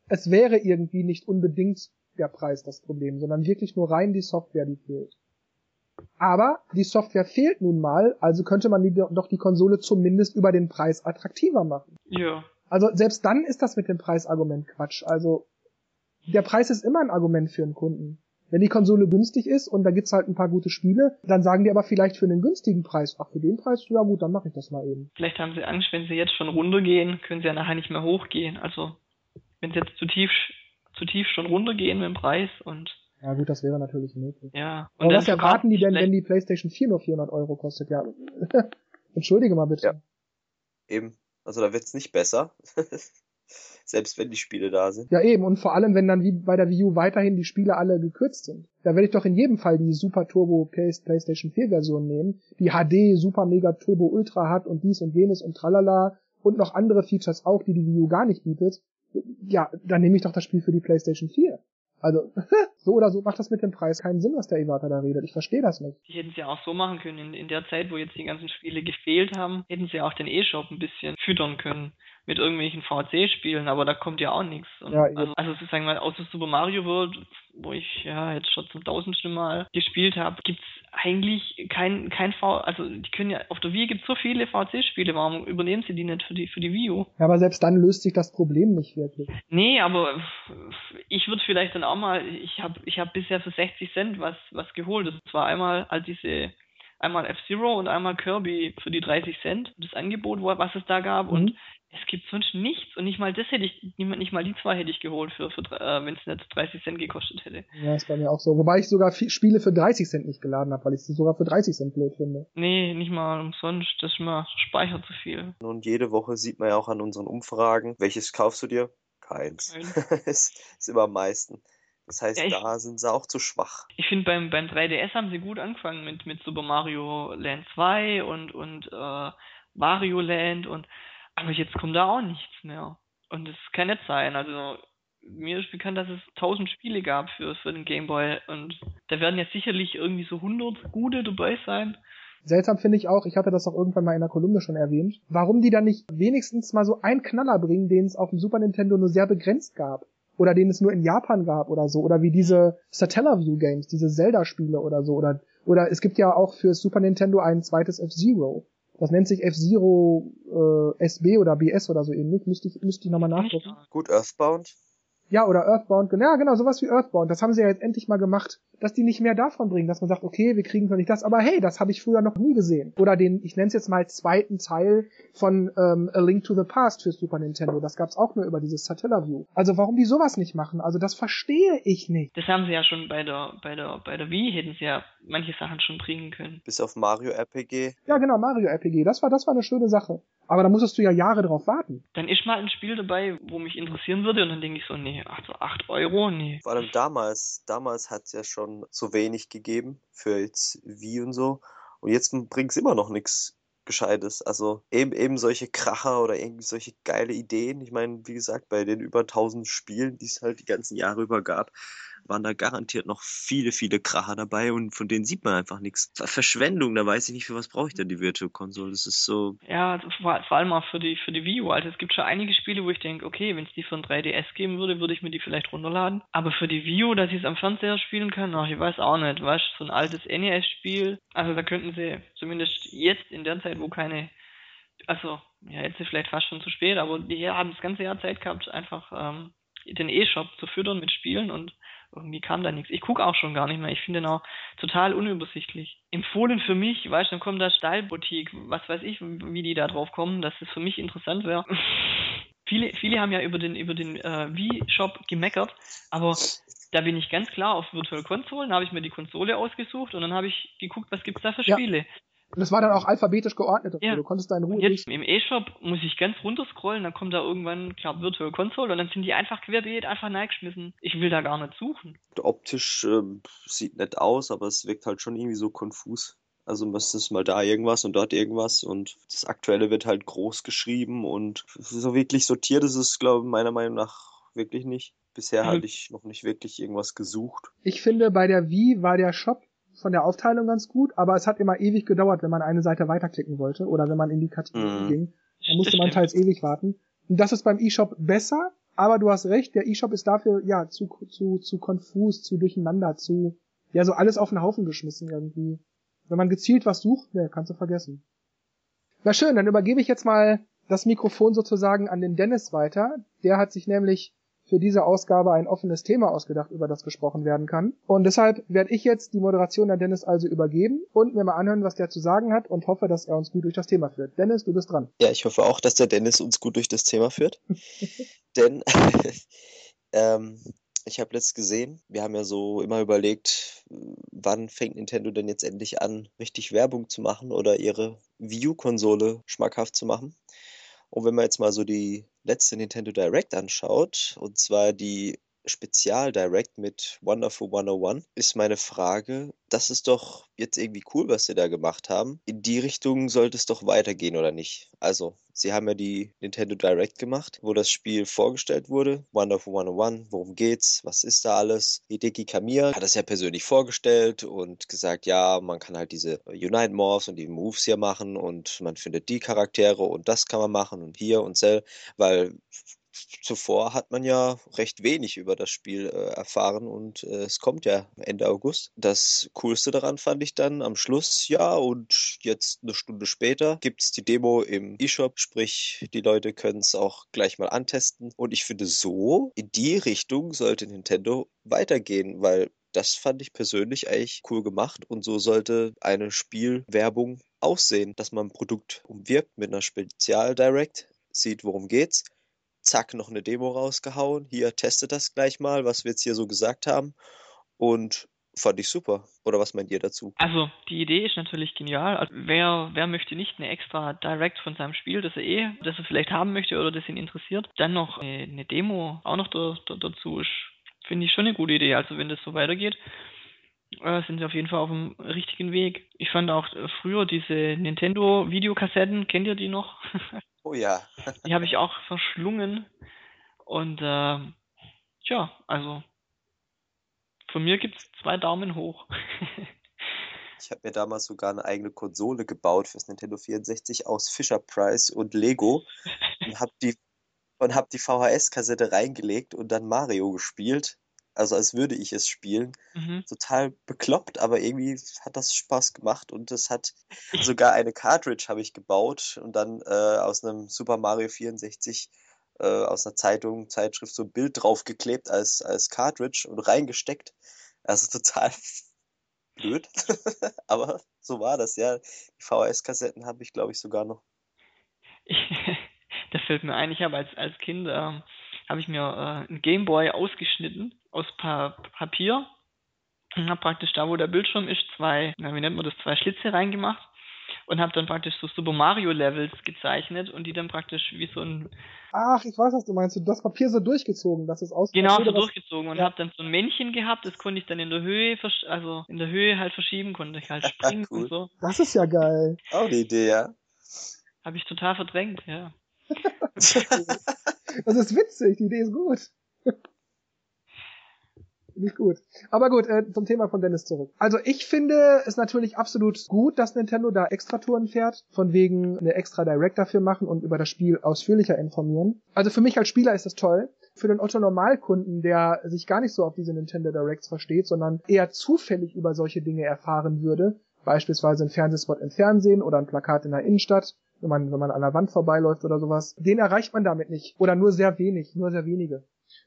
es wäre irgendwie nicht unbedingt der Preis das Problem, sondern wirklich nur rein die Software, die fehlt. Aber die Software fehlt nun mal, also könnte man die, doch die Konsole zumindest über den Preis attraktiver machen. Ja. Also selbst dann ist das mit dem Preisargument Quatsch. Also der Preis ist immer ein Argument für einen Kunden. Wenn die Konsole günstig ist und da gibt's halt ein paar gute Spiele, dann sagen die aber vielleicht für einen günstigen Preis, ach für den Preis, ja gut, dann mache ich das mal eben. Vielleicht haben sie Angst, wenn sie jetzt schon runtergehen, können sie ja nachher nicht mehr hochgehen. Also wenn sie jetzt zu tief zu tief schon runtergehen mit dem Preis und ja gut, das wäre natürlich möglich. Ja. Und Aber was erwarten die denn, wenn die PlayStation 4 nur 400 Euro kostet? Ja, entschuldige mal bitte. Ja. Eben. Also da wird's nicht besser. Selbst wenn die Spiele da sind. Ja eben, und vor allem, wenn dann wie bei der Wii U weiterhin die Spiele alle gekürzt sind. Da werde ich doch in jedem Fall die Super Turbo PlayStation 4 Version nehmen, die HD Super Mega Turbo Ultra hat und dies und jenes und tralala und noch andere Features auch, die die Wii U gar nicht bietet ja, dann nehme ich doch das Spiel für die PlayStation 4. Also, so oder so macht das mit dem Preis keinen Sinn, was der Iwata da redet. Ich verstehe das nicht. Die hätten es ja auch so machen können. In, in der Zeit, wo jetzt die ganzen Spiele gefehlt haben, hätten sie auch den E-Shop ein bisschen füttern können mit irgendwelchen VC-Spielen, aber da kommt ja auch nichts. Ja, also, also sozusagen mal außer Super Mario World, wo ich ja jetzt schon zum tausendsten Mal gespielt habe, gibt's eigentlich kein, kein V, also die können ja, auf der Wii gibt's so viele VC-Spiele, warum übernehmen sie die nicht für die, für die Wii U? Ja, aber selbst dann löst sich das Problem nicht wirklich. Nee, aber ich würde vielleicht dann auch mal, ich habe ich hab bisher für 60 Cent was, was geholt. Das war einmal all diese einmal F-Zero und einmal Kirby für die 30 Cent, das Angebot, was es da gab. Mhm. Und es gibt sonst nichts und nicht mal das hätte ich, nicht mal die zwei hätte ich geholt für, für äh, wenn es nicht 30 Cent gekostet hätte. Ja, ist bei mir auch so. Wobei ich sogar Spiele für 30 Cent nicht geladen habe, weil ich sie sogar für 30 Cent blöd finde. Nee, nicht mal umsonst, das ist mir Speicher zu viel. Und jede Woche sieht man ja auch an unseren Umfragen, welches kaufst du dir? Keins. ist, ist immer am meisten. Das heißt, ja, ich, da sind sie auch zu schwach. Ich finde, beim, beim 3DS haben sie gut angefangen mit, mit Super Mario Land 2 und, und äh, Wario Land und aber jetzt kommt da auch nichts mehr. Und es kann nicht sein. Also mir ist bekannt, dass es tausend Spiele gab für, für den Gameboy und da werden ja sicherlich irgendwie so 100 gute dabei sein. Seltsam finde ich auch, ich hatte das auch irgendwann mal in der Kolumne schon erwähnt, warum die da nicht wenigstens mal so einen Knaller bringen, den es auf dem Super Nintendo nur sehr begrenzt gab. Oder den es nur in Japan gab oder so. Oder wie diese Satellaview Games, diese Zelda-Spiele oder so. Oder, oder es gibt ja auch für Super Nintendo ein zweites F-Zero. Das nennt sich F-Zero äh, SB oder BS oder so ähnlich. Müsste ich, müsste ich nochmal nachgucken. Gut, Earthbound. Ja, oder Earthbound, ja genau, sowas wie Earthbound. Das haben sie ja jetzt endlich mal gemacht, dass die nicht mehr davon bringen, dass man sagt, okay, wir kriegen zwar nicht das, aber hey, das habe ich früher noch nie gesehen. Oder den, ich nenne es jetzt mal zweiten Teil von ähm, A Link to the Past für Super Nintendo. Das gab's auch nur über dieses Satellaview. Also warum die sowas nicht machen? Also das verstehe ich nicht. Das haben sie ja schon bei der bei der bei der Wii hätten sie ja manche Sachen schon bringen können. Bis auf Mario RPG. Ja, genau, Mario RPG. Das war das war eine schöne Sache. Aber da musstest du ja Jahre drauf warten. Dann ist mal ein Spiel dabei, wo mich interessieren würde und dann denke ich so, nee, ach so 8 Euro, nee. Vor allem damals, damals hat es ja schon so wenig gegeben für jetzt Wii und so. Und jetzt bringt es immer noch nichts Gescheites. Also eben, eben solche Kracher oder irgendwie solche geile Ideen. Ich meine, wie gesagt, bei den über 1000 Spielen, die es halt die ganzen Jahre über gab, waren da garantiert noch viele, viele Kracher dabei und von denen sieht man einfach nichts. Verschwendung, da weiß ich nicht, für was brauche ich denn die Virtual Console. Das ist so. Ja, vor, vor allem auch für die, für die Wii U. Also es gibt schon einige Spiele, wo ich denke, okay, wenn es die für ein 3DS geben würde, würde ich mir die vielleicht runterladen. Aber für die Wii U, dass ich es am Fernseher spielen kann, ach, ich weiß auch nicht. Weißt so ein altes NES-Spiel. Also da könnten sie zumindest jetzt in der Zeit, wo keine also, ja, jetzt ist vielleicht fast schon zu spät, aber die haben das ganze Jahr Zeit gehabt, einfach ähm, den E-Shop zu füttern mit Spielen und irgendwie kam da nichts. Ich gucke auch schon gar nicht mehr. Ich finde den auch total unübersichtlich. Empfohlen für mich, weißt du, dann kommt da Style-Boutique, was weiß ich, wie die da drauf kommen, dass es für mich interessant wäre. viele, viele haben ja über den, über den äh, Wii-Shop gemeckert, aber da bin ich ganz klar auf Virtual Console, dann habe ich mir die Konsole ausgesucht und dann habe ich geguckt, was gibt's da für Spiele. Ja. Und das war dann auch alphabetisch geordnet. Ja. Du konntest da in Ruhe Jetzt im E-Shop muss ich ganz runterscrollen, dann kommt da irgendwann, klar, Virtual Console und dann sind die einfach querbeet, einfach neigeschmissen. Ich will da gar nicht suchen. Optisch ähm, sieht nett aus, aber es wirkt halt schon irgendwie so konfus. Also es ist mal da irgendwas und dort irgendwas und das Aktuelle wird halt groß geschrieben und so wirklich sortiert ist es, glaube ich, meiner Meinung nach wirklich nicht. Bisher mhm. hatte ich noch nicht wirklich irgendwas gesucht. Ich finde, bei der Wii war der Shop von der Aufteilung ganz gut, aber es hat immer ewig gedauert, wenn man eine Seite weiterklicken wollte oder wenn man in die Kategorie mhm. ging. Dann musste man teils ewig warten. Und das ist beim eShop besser, aber du hast recht, der eShop ist dafür ja zu zu zu konfus, zu durcheinander, zu ja so alles auf den Haufen geschmissen irgendwie. Wenn man gezielt was sucht, ne, kannst du vergessen. Na schön, dann übergebe ich jetzt mal das Mikrofon sozusagen an den Dennis weiter. Der hat sich nämlich für diese Ausgabe ein offenes Thema ausgedacht, über das gesprochen werden kann. Und deshalb werde ich jetzt die Moderation an Dennis also übergeben und mir mal anhören, was der zu sagen hat und hoffe, dass er uns gut durch das Thema führt. Dennis, du bist dran. Ja, ich hoffe auch, dass der Dennis uns gut durch das Thema führt. Denn ähm, ich habe letzt gesehen, wir haben ja so immer überlegt, wann fängt Nintendo denn jetzt endlich an, richtig Werbung zu machen oder ihre Wii U-Konsole schmackhaft zu machen. Und wenn man jetzt mal so die letzte Nintendo Direct anschaut, und zwar die Spezial Direct mit Wonderful 101, ist meine Frage, das ist doch jetzt irgendwie cool, was sie da gemacht haben. In die Richtung sollte es doch weitergehen, oder nicht? Also, sie haben ja die Nintendo Direct gemacht, wo das Spiel vorgestellt wurde. Wonderful 101, worum geht's? Was ist da alles? Hideki Kamiya hat das ja persönlich vorgestellt und gesagt, ja, man kann halt diese Unite Morphs und die Moves hier machen und man findet die Charaktere und das kann man machen und hier und so, weil zuvor hat man ja recht wenig über das Spiel äh, erfahren und äh, es kommt ja Ende August. Das Coolste daran fand ich dann am Schluss, ja, und jetzt eine Stunde später gibt es die Demo im eShop, sprich, die Leute können es auch gleich mal antesten. Und ich finde, so in die Richtung sollte Nintendo weitergehen, weil das fand ich persönlich eigentlich cool gemacht und so sollte eine Spielwerbung aussehen, dass man ein Produkt umwirbt mit einer Spezial-Direct, sieht, worum geht's zack, noch eine Demo rausgehauen. Hier, testet das gleich mal, was wir jetzt hier so gesagt haben. Und fand ich super. Oder was meint ihr dazu? Also, die Idee ist natürlich genial. Also, wer, wer möchte nicht eine extra Direct von seinem Spiel, das er eh, das er vielleicht haben möchte oder das ihn interessiert, dann noch eine, eine Demo auch noch da, da, dazu ist, finde ich schon eine gute Idee. Also, wenn das so weitergeht, äh, sind sie auf jeden Fall auf dem richtigen Weg. Ich fand auch früher diese Nintendo-Videokassetten, kennt ihr die noch? Oh ja. die habe ich auch verschlungen. Und äh, ja, also von mir gibt es zwei Daumen hoch. ich habe mir damals sogar eine eigene Konsole gebaut fürs Nintendo 64 aus Fisher Price und Lego und habe die und habe die VHS-Kassette reingelegt und dann Mario gespielt also als würde ich es spielen. Mhm. Total bekloppt, aber irgendwie hat das Spaß gemacht und es hat sogar eine Cartridge habe ich gebaut und dann äh, aus einem Super Mario 64 äh, aus einer Zeitung, Zeitschrift so ein Bild draufgeklebt als, als Cartridge und reingesteckt. Also total blöd, aber so war das ja. Die VHS-Kassetten habe ich, glaube ich, sogar noch. das fällt mir ein, ich habe als, als Kind ähm, habe ich mir äh, einen Gameboy ausgeschnitten aus pa Papier und habe praktisch da, wo der Bildschirm ist, zwei, na, wie nennt man das, zwei Schlitze reingemacht und habe dann praktisch so Super Mario Levels gezeichnet und die dann praktisch wie so ein Ach, ich weiß, was du meinst. Du das Papier so durchgezogen, dass es aus Genau, so durchgezogen und ja. habe dann so ein Männchen gehabt, das konnte ich dann in der Höhe, also in der Höhe halt verschieben, konnte ich halt springen cool. und so. Das ist ja geil. Auch eine Idee, ja. Habe ich total verdrängt, ja. das ist witzig, die Idee ist gut. Nicht gut. Aber gut, äh, zum Thema von Dennis zurück. Also ich finde es natürlich absolut gut, dass Nintendo da extra Touren fährt, von wegen eine extra Direct dafür machen und über das Spiel ausführlicher informieren. Also für mich als Spieler ist das toll. Für den Otto Normalkunden, der sich gar nicht so auf diese Nintendo Directs versteht, sondern eher zufällig über solche Dinge erfahren würde, beispielsweise ein Fernsehspot im Fernsehen oder ein Plakat in der Innenstadt, wenn man, wenn man an der Wand vorbeiläuft oder sowas, den erreicht man damit nicht. Oder nur sehr wenig, nur sehr wenige.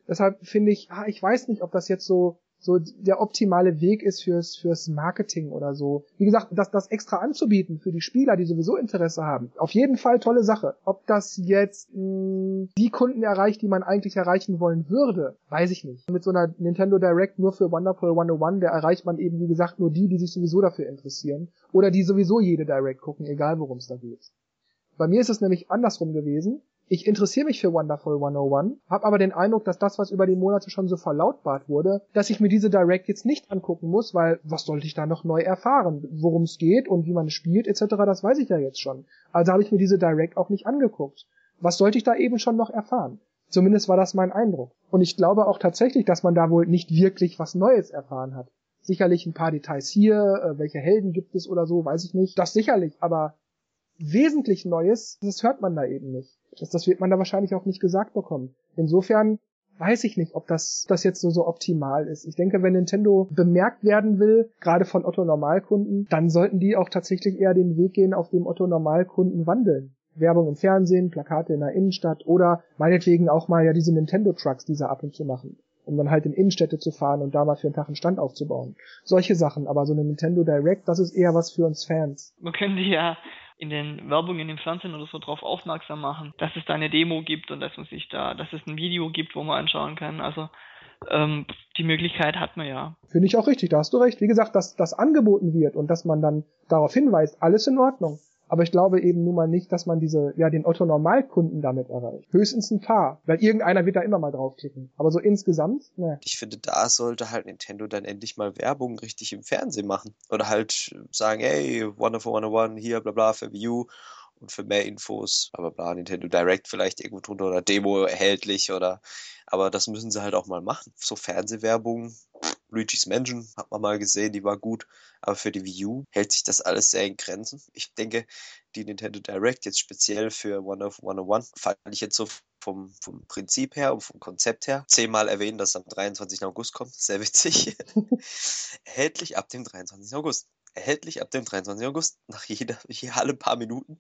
Deshalb finde ich, ah, ich weiß nicht, ob das jetzt so so der optimale Weg ist fürs, fürs Marketing oder so. Wie gesagt, das, das extra anzubieten für die Spieler, die sowieso Interesse haben. Auf jeden Fall tolle Sache. Ob das jetzt mh, die Kunden erreicht, die man eigentlich erreichen wollen würde, weiß ich nicht. Mit so einer Nintendo Direct nur für Wonderful 101, der erreicht man eben, wie gesagt, nur die, die sich sowieso dafür interessieren. Oder die sowieso jede Direct gucken, egal worum es da geht. Bei mir ist es nämlich andersrum gewesen ich interessiere mich für Wonderful 101, habe aber den Eindruck, dass das, was über die Monate schon so verlautbart wurde, dass ich mir diese Direct jetzt nicht angucken muss, weil was sollte ich da noch neu erfahren? Worum es geht und wie man spielt etc., das weiß ich ja jetzt schon. Also habe ich mir diese Direct auch nicht angeguckt. Was sollte ich da eben schon noch erfahren? Zumindest war das mein Eindruck. Und ich glaube auch tatsächlich, dass man da wohl nicht wirklich was Neues erfahren hat. Sicherlich ein paar Details hier, äh, welche Helden gibt es oder so, weiß ich nicht. Das sicherlich, aber wesentlich Neues, das hört man da eben nicht. Das, das wird man da wahrscheinlich auch nicht gesagt bekommen. Insofern weiß ich nicht, ob das, das jetzt so, so optimal ist. Ich denke, wenn Nintendo bemerkt werden will, gerade von Otto Normalkunden, dann sollten die auch tatsächlich eher den Weg gehen, auf dem Otto Normalkunden wandeln. Werbung im Fernsehen, Plakate in der Innenstadt oder meinetwegen auch mal ja diese Nintendo Trucks, die sie ab und zu machen, um dann halt in Innenstädte zu fahren und da mal für einen Tag einen Stand aufzubauen. Solche Sachen, aber so eine Nintendo Direct, das ist eher was für uns Fans. Man könnte ja in den Werbungen im Fernsehen oder so darauf aufmerksam machen, dass es da eine Demo gibt und dass man sich da, dass es ein Video gibt, wo man anschauen kann. Also ähm, die Möglichkeit hat man ja. Finde ich auch richtig, da hast du recht. Wie gesagt, dass das angeboten wird und dass man dann darauf hinweist, alles in Ordnung. Aber ich glaube eben nun mal nicht, dass man diese, ja, den Otto Normalkunden damit erreicht. Höchstens ein paar. Weil irgendeiner wird da immer mal draufklicken. Aber so insgesamt, ne. Ich finde, da sollte halt Nintendo dann endlich mal Werbung richtig im Fernsehen machen. Oder halt sagen, hey, Wonderful 101, hier, bla bla, für U und für mehr Infos, bla bla, Nintendo Direct vielleicht irgendwo drunter oder Demo erhältlich oder, aber das müssen sie halt auch mal machen. So Fernsehwerbung, Luigi's Mansion hat man mal gesehen, die war gut, aber für die Wii U hält sich das alles sehr in Grenzen. Ich denke, die Nintendo Direct jetzt speziell für One of 101 fand ich jetzt so vom, vom Prinzip her und vom Konzept her zehnmal erwähnen, dass am 23. August kommt. Sehr witzig. Erhältlich ab dem 23. August erhältlich ab dem 23. August. Nach jeder, alle paar Minuten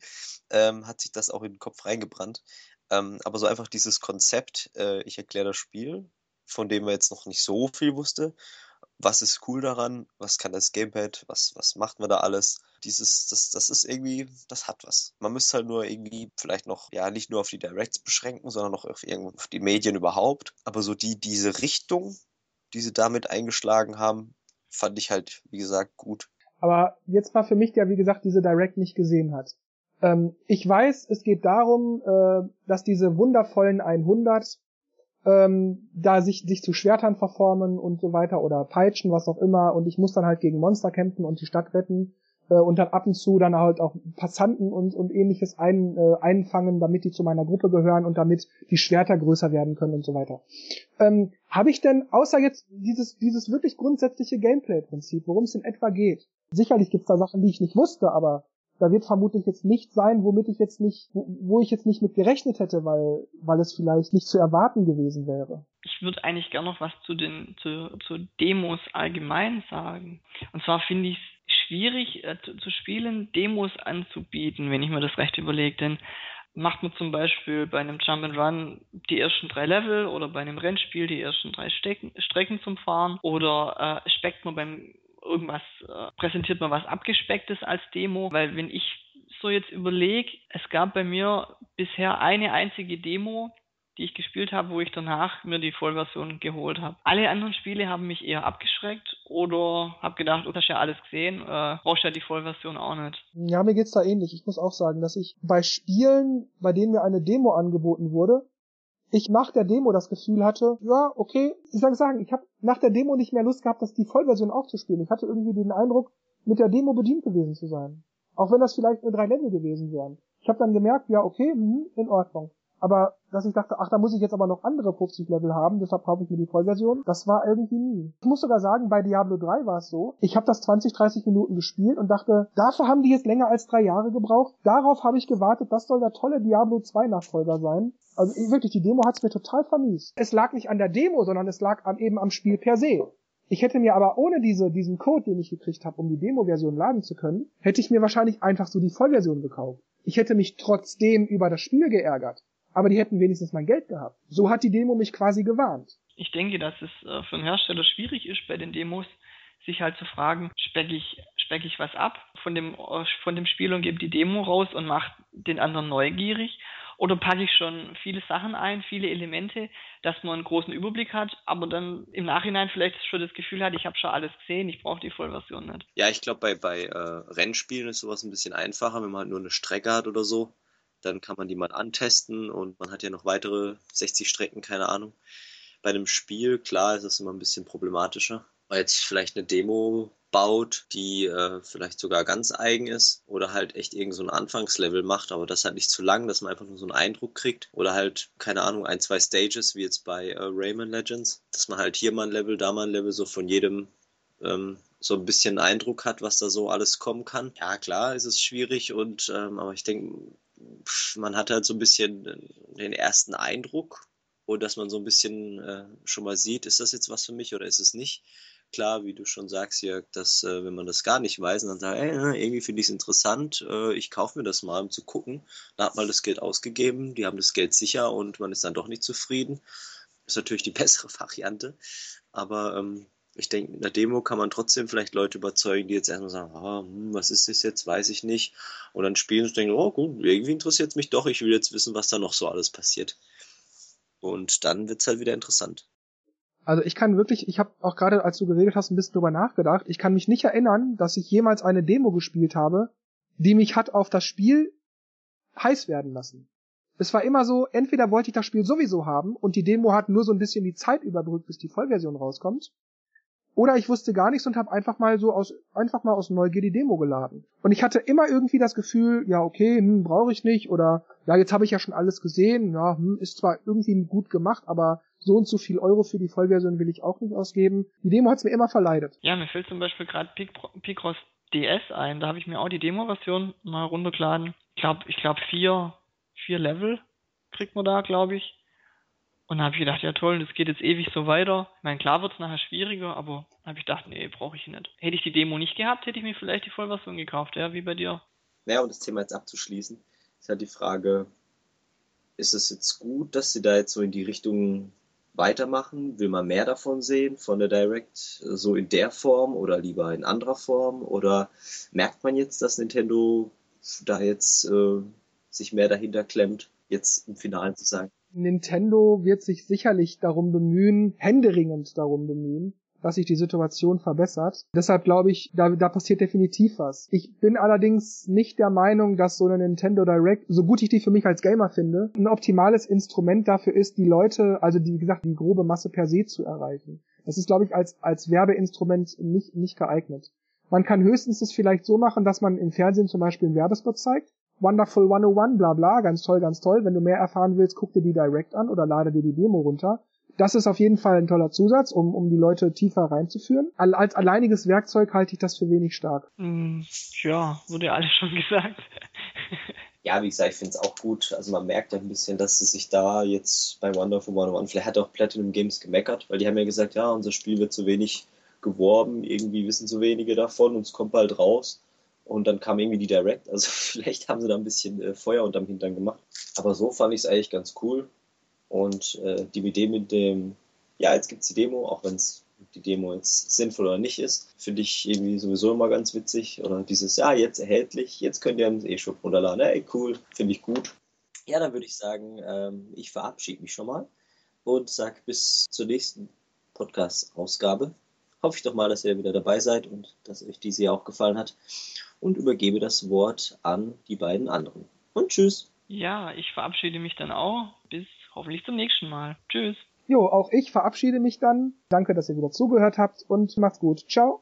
ähm, hat sich das auch in den Kopf reingebrannt. Ähm, aber so einfach dieses Konzept, äh, ich erkläre das Spiel, von dem man jetzt noch nicht so viel wusste. Was ist cool daran? Was kann das Gamepad? Was, was macht man da alles? Dieses, das, das ist irgendwie, das hat was. Man müsste halt nur irgendwie vielleicht noch, ja, nicht nur auf die Directs beschränken, sondern noch auf, auf die Medien überhaupt. Aber so die, diese Richtung, die sie damit eingeschlagen haben, fand ich halt, wie gesagt, gut. Aber jetzt mal für mich, der wie gesagt diese Direct nicht gesehen hat. Ähm, ich weiß, es geht darum, äh, dass diese wundervollen 100 ähm, da sich, sich zu Schwertern verformen und so weiter oder peitschen, was auch immer. Und ich muss dann halt gegen Monster kämpfen und die Stadt retten äh, und dann ab und zu dann halt auch Passanten und, und ähnliches ein, äh, einfangen, damit die zu meiner Gruppe gehören und damit die Schwerter größer werden können und so weiter. Ähm, Habe ich denn, außer jetzt dieses, dieses wirklich grundsätzliche Gameplay-Prinzip, worum es in etwa geht, sicherlich gibt's da Sachen, die ich nicht wusste, aber da wird vermutlich jetzt nicht sein, womit ich jetzt nicht, wo ich jetzt nicht mit gerechnet hätte, weil, weil es vielleicht nicht zu erwarten gewesen wäre. Ich würde eigentlich gerne noch was zu den, zu, zu Demos allgemein sagen. Und zwar finde ich es schwierig äh, zu, zu spielen, Demos anzubieten, wenn ich mir das recht überlege, denn macht man zum Beispiel bei einem Jump and Run die ersten drei Level oder bei einem Rennspiel die ersten drei Stecken, Strecken zum Fahren oder äh, speckt man beim irgendwas, äh, präsentiert man was Abgespecktes als Demo, weil wenn ich so jetzt überlege, es gab bei mir bisher eine einzige Demo, die ich gespielt habe, wo ich danach mir die Vollversion geholt habe. Alle anderen Spiele haben mich eher abgeschreckt oder habe gedacht, oh, hast ja alles gesehen, äh, brauchst ja die Vollversion auch nicht. Ja, mir geht's da ähnlich. Ich muss auch sagen, dass ich bei Spielen, bei denen mir eine Demo angeboten wurde, ich nach der Demo das Gefühl hatte, ja, okay, ich sag sagen, ich habe nach der Demo nicht mehr Lust gehabt, das die Vollversion auch zu spielen. Ich hatte irgendwie den Eindruck, mit der Demo bedient gewesen zu sein. Auch wenn das vielleicht nur drei Level gewesen wären. Ich habe dann gemerkt, ja, okay, mh, in Ordnung. Aber dass ich dachte, ach, da muss ich jetzt aber noch andere 50 Level haben, deshalb kaufe ich mir die Vollversion, das war irgendwie nie. Ich muss sogar sagen, bei Diablo 3 war es so, ich habe das 20, 30 Minuten gespielt und dachte, dafür haben die jetzt länger als drei Jahre gebraucht. Darauf habe ich gewartet, das soll der tolle Diablo 2 Nachfolger sein. Also wirklich, die Demo hat's mir total vermiest. Es lag nicht an der Demo, sondern es lag am, eben am Spiel per se. Ich hätte mir aber ohne diese, diesen Code, den ich gekriegt habe, um die Demo-Version laden zu können, hätte ich mir wahrscheinlich einfach so die Vollversion gekauft. Ich hätte mich trotzdem über das Spiel geärgert aber die hätten wenigstens mein Geld gehabt. So hat die Demo mich quasi gewarnt. Ich denke, dass es äh, für einen Hersteller schwierig ist, bei den Demos sich halt zu fragen, speck ich, speck ich was ab von dem, äh, von dem Spiel und gebe die Demo raus und mache den anderen neugierig oder packe ich schon viele Sachen ein, viele Elemente, dass man einen großen Überblick hat, aber dann im Nachhinein vielleicht schon das Gefühl hat, ich habe schon alles gesehen, ich brauche die Vollversion nicht. Ja, ich glaube, bei, bei äh, Rennspielen ist sowas ein bisschen einfacher, wenn man halt nur eine Strecke hat oder so. Dann kann man die mal antesten und man hat ja noch weitere 60 Strecken, keine Ahnung. Bei einem Spiel, klar, ist es immer ein bisschen problematischer, weil jetzt vielleicht eine Demo baut, die äh, vielleicht sogar ganz eigen ist oder halt echt irgend so ein Anfangslevel macht, aber das halt nicht zu lang, dass man einfach nur so einen Eindruck kriegt oder halt, keine Ahnung, ein, zwei Stages, wie jetzt bei äh, Rayman Legends, dass man halt hier mal ein Level, da mal ein Level, so von jedem ähm, so ein bisschen Eindruck hat, was da so alles kommen kann. Ja, klar, ist es schwierig und ähm, aber ich denke, man hat halt so ein bisschen den ersten Eindruck und dass man so ein bisschen äh, schon mal sieht, ist das jetzt was für mich oder ist es nicht klar, wie du schon sagst, Jörg, dass äh, wenn man das gar nicht weiß dann sagt, ey, irgendwie finde ich es interessant, äh, ich kaufe mir das mal, um zu gucken. Da hat man das Geld ausgegeben, die haben das Geld sicher und man ist dann doch nicht zufrieden. Ist natürlich die bessere Variante. Aber ähm, ich denke, in der Demo kann man trotzdem vielleicht Leute überzeugen, die jetzt erstmal sagen, oh, hm, was ist das jetzt, weiß ich nicht. Und dann spielen und denken, oh gut, irgendwie interessiert es mich doch, ich will jetzt wissen, was da noch so alles passiert. Und dann wird es halt wieder interessant. Also ich kann wirklich, ich habe auch gerade, als du geredet hast, ein bisschen drüber nachgedacht. Ich kann mich nicht erinnern, dass ich jemals eine Demo gespielt habe, die mich hat auf das Spiel heiß werden lassen. Es war immer so, entweder wollte ich das Spiel sowieso haben und die Demo hat nur so ein bisschen die Zeit überbrückt, bis die Vollversion rauskommt, oder ich wusste gar nichts und habe einfach mal so aus einfach mal aus Neugier die Demo geladen. Und ich hatte immer irgendwie das Gefühl, ja okay, hm, brauche ich nicht oder ja jetzt habe ich ja schon alles gesehen, ja hm, ist zwar irgendwie gut gemacht, aber so und so viel Euro für die Vollversion will ich auch nicht ausgeben. Die Demo hat's mir immer verleidet. Ja, mir fällt zum Beispiel gerade Picross DS ein. Da habe ich mir auch die Demo-Version mal runtergeladen. Ich glaube, ich glaube vier, vier Level kriegt man da, glaube ich. Und da habe ich gedacht, ja toll, das geht jetzt ewig so weiter. Ich meine, klar wird's nachher schwieriger, aber habe ich gedacht, nee, brauche ich nicht. Hätte ich die Demo nicht gehabt, hätte ich mir vielleicht die Vollversion gekauft, ja, wie bei dir. Naja, um das Thema jetzt abzuschließen, ist halt die Frage, ist es jetzt gut, dass sie da jetzt so in die Richtung weitermachen? Will man mehr davon sehen, von der Direct, so in der Form oder lieber in anderer Form? Oder merkt man jetzt, dass Nintendo da jetzt äh, sich mehr dahinter klemmt, jetzt im Finale zu sagen? Nintendo wird sich sicherlich darum bemühen, händeringend darum bemühen, dass sich die Situation verbessert. Deshalb glaube ich, da, da passiert definitiv was. Ich bin allerdings nicht der Meinung, dass so eine Nintendo Direct, so gut ich die für mich als Gamer finde, ein optimales Instrument dafür ist, die Leute, also die, wie gesagt, die grobe Masse per se zu erreichen. Das ist, glaube ich, als, als Werbeinstrument nicht, nicht geeignet. Man kann höchstens es vielleicht so machen, dass man im Fernsehen zum Beispiel einen Werbespot zeigt. Wonderful 101, bla bla, ganz toll, ganz toll. Wenn du mehr erfahren willst, guck dir die Direct an oder lade dir die Demo runter. Das ist auf jeden Fall ein toller Zusatz, um, um die Leute tiefer reinzuführen. Als alleiniges Werkzeug halte ich das für wenig stark. Mm, ja, wurde ja alles schon gesagt. ja, wie gesagt, ich finde es auch gut. Also man merkt ja ein bisschen, dass sie sich da jetzt bei Wonderful 101, vielleicht hat auch Platinum Games gemeckert, weil die haben ja gesagt, ja, unser Spiel wird zu wenig geworben, irgendwie wissen zu wenige davon und es kommt bald raus. Und dann kam irgendwie die Direct. Also vielleicht haben sie da ein bisschen äh, Feuer unterm Hintern gemacht. Aber so fand ich es eigentlich ganz cool. Und äh, die Idee mit dem, ja, jetzt gibt es die Demo, auch wenn es die Demo jetzt sinnvoll oder nicht ist, finde ich irgendwie sowieso immer ganz witzig. Oder dieses, ja, jetzt erhältlich, jetzt könnt ihr im E-Shop runterladen. Ey, cool, finde ich gut. Ja, dann würde ich sagen, ähm, ich verabschiede mich schon mal und sage bis zur nächsten Podcast-Ausgabe. Hoffe ich doch mal, dass ihr wieder dabei seid und dass euch diese auch gefallen hat. Und übergebe das Wort an die beiden anderen. Und tschüss. Ja, ich verabschiede mich dann auch. Bis hoffentlich zum nächsten Mal. Tschüss. Jo, auch ich verabschiede mich dann. Danke, dass ihr wieder zugehört habt und macht's gut. Ciao.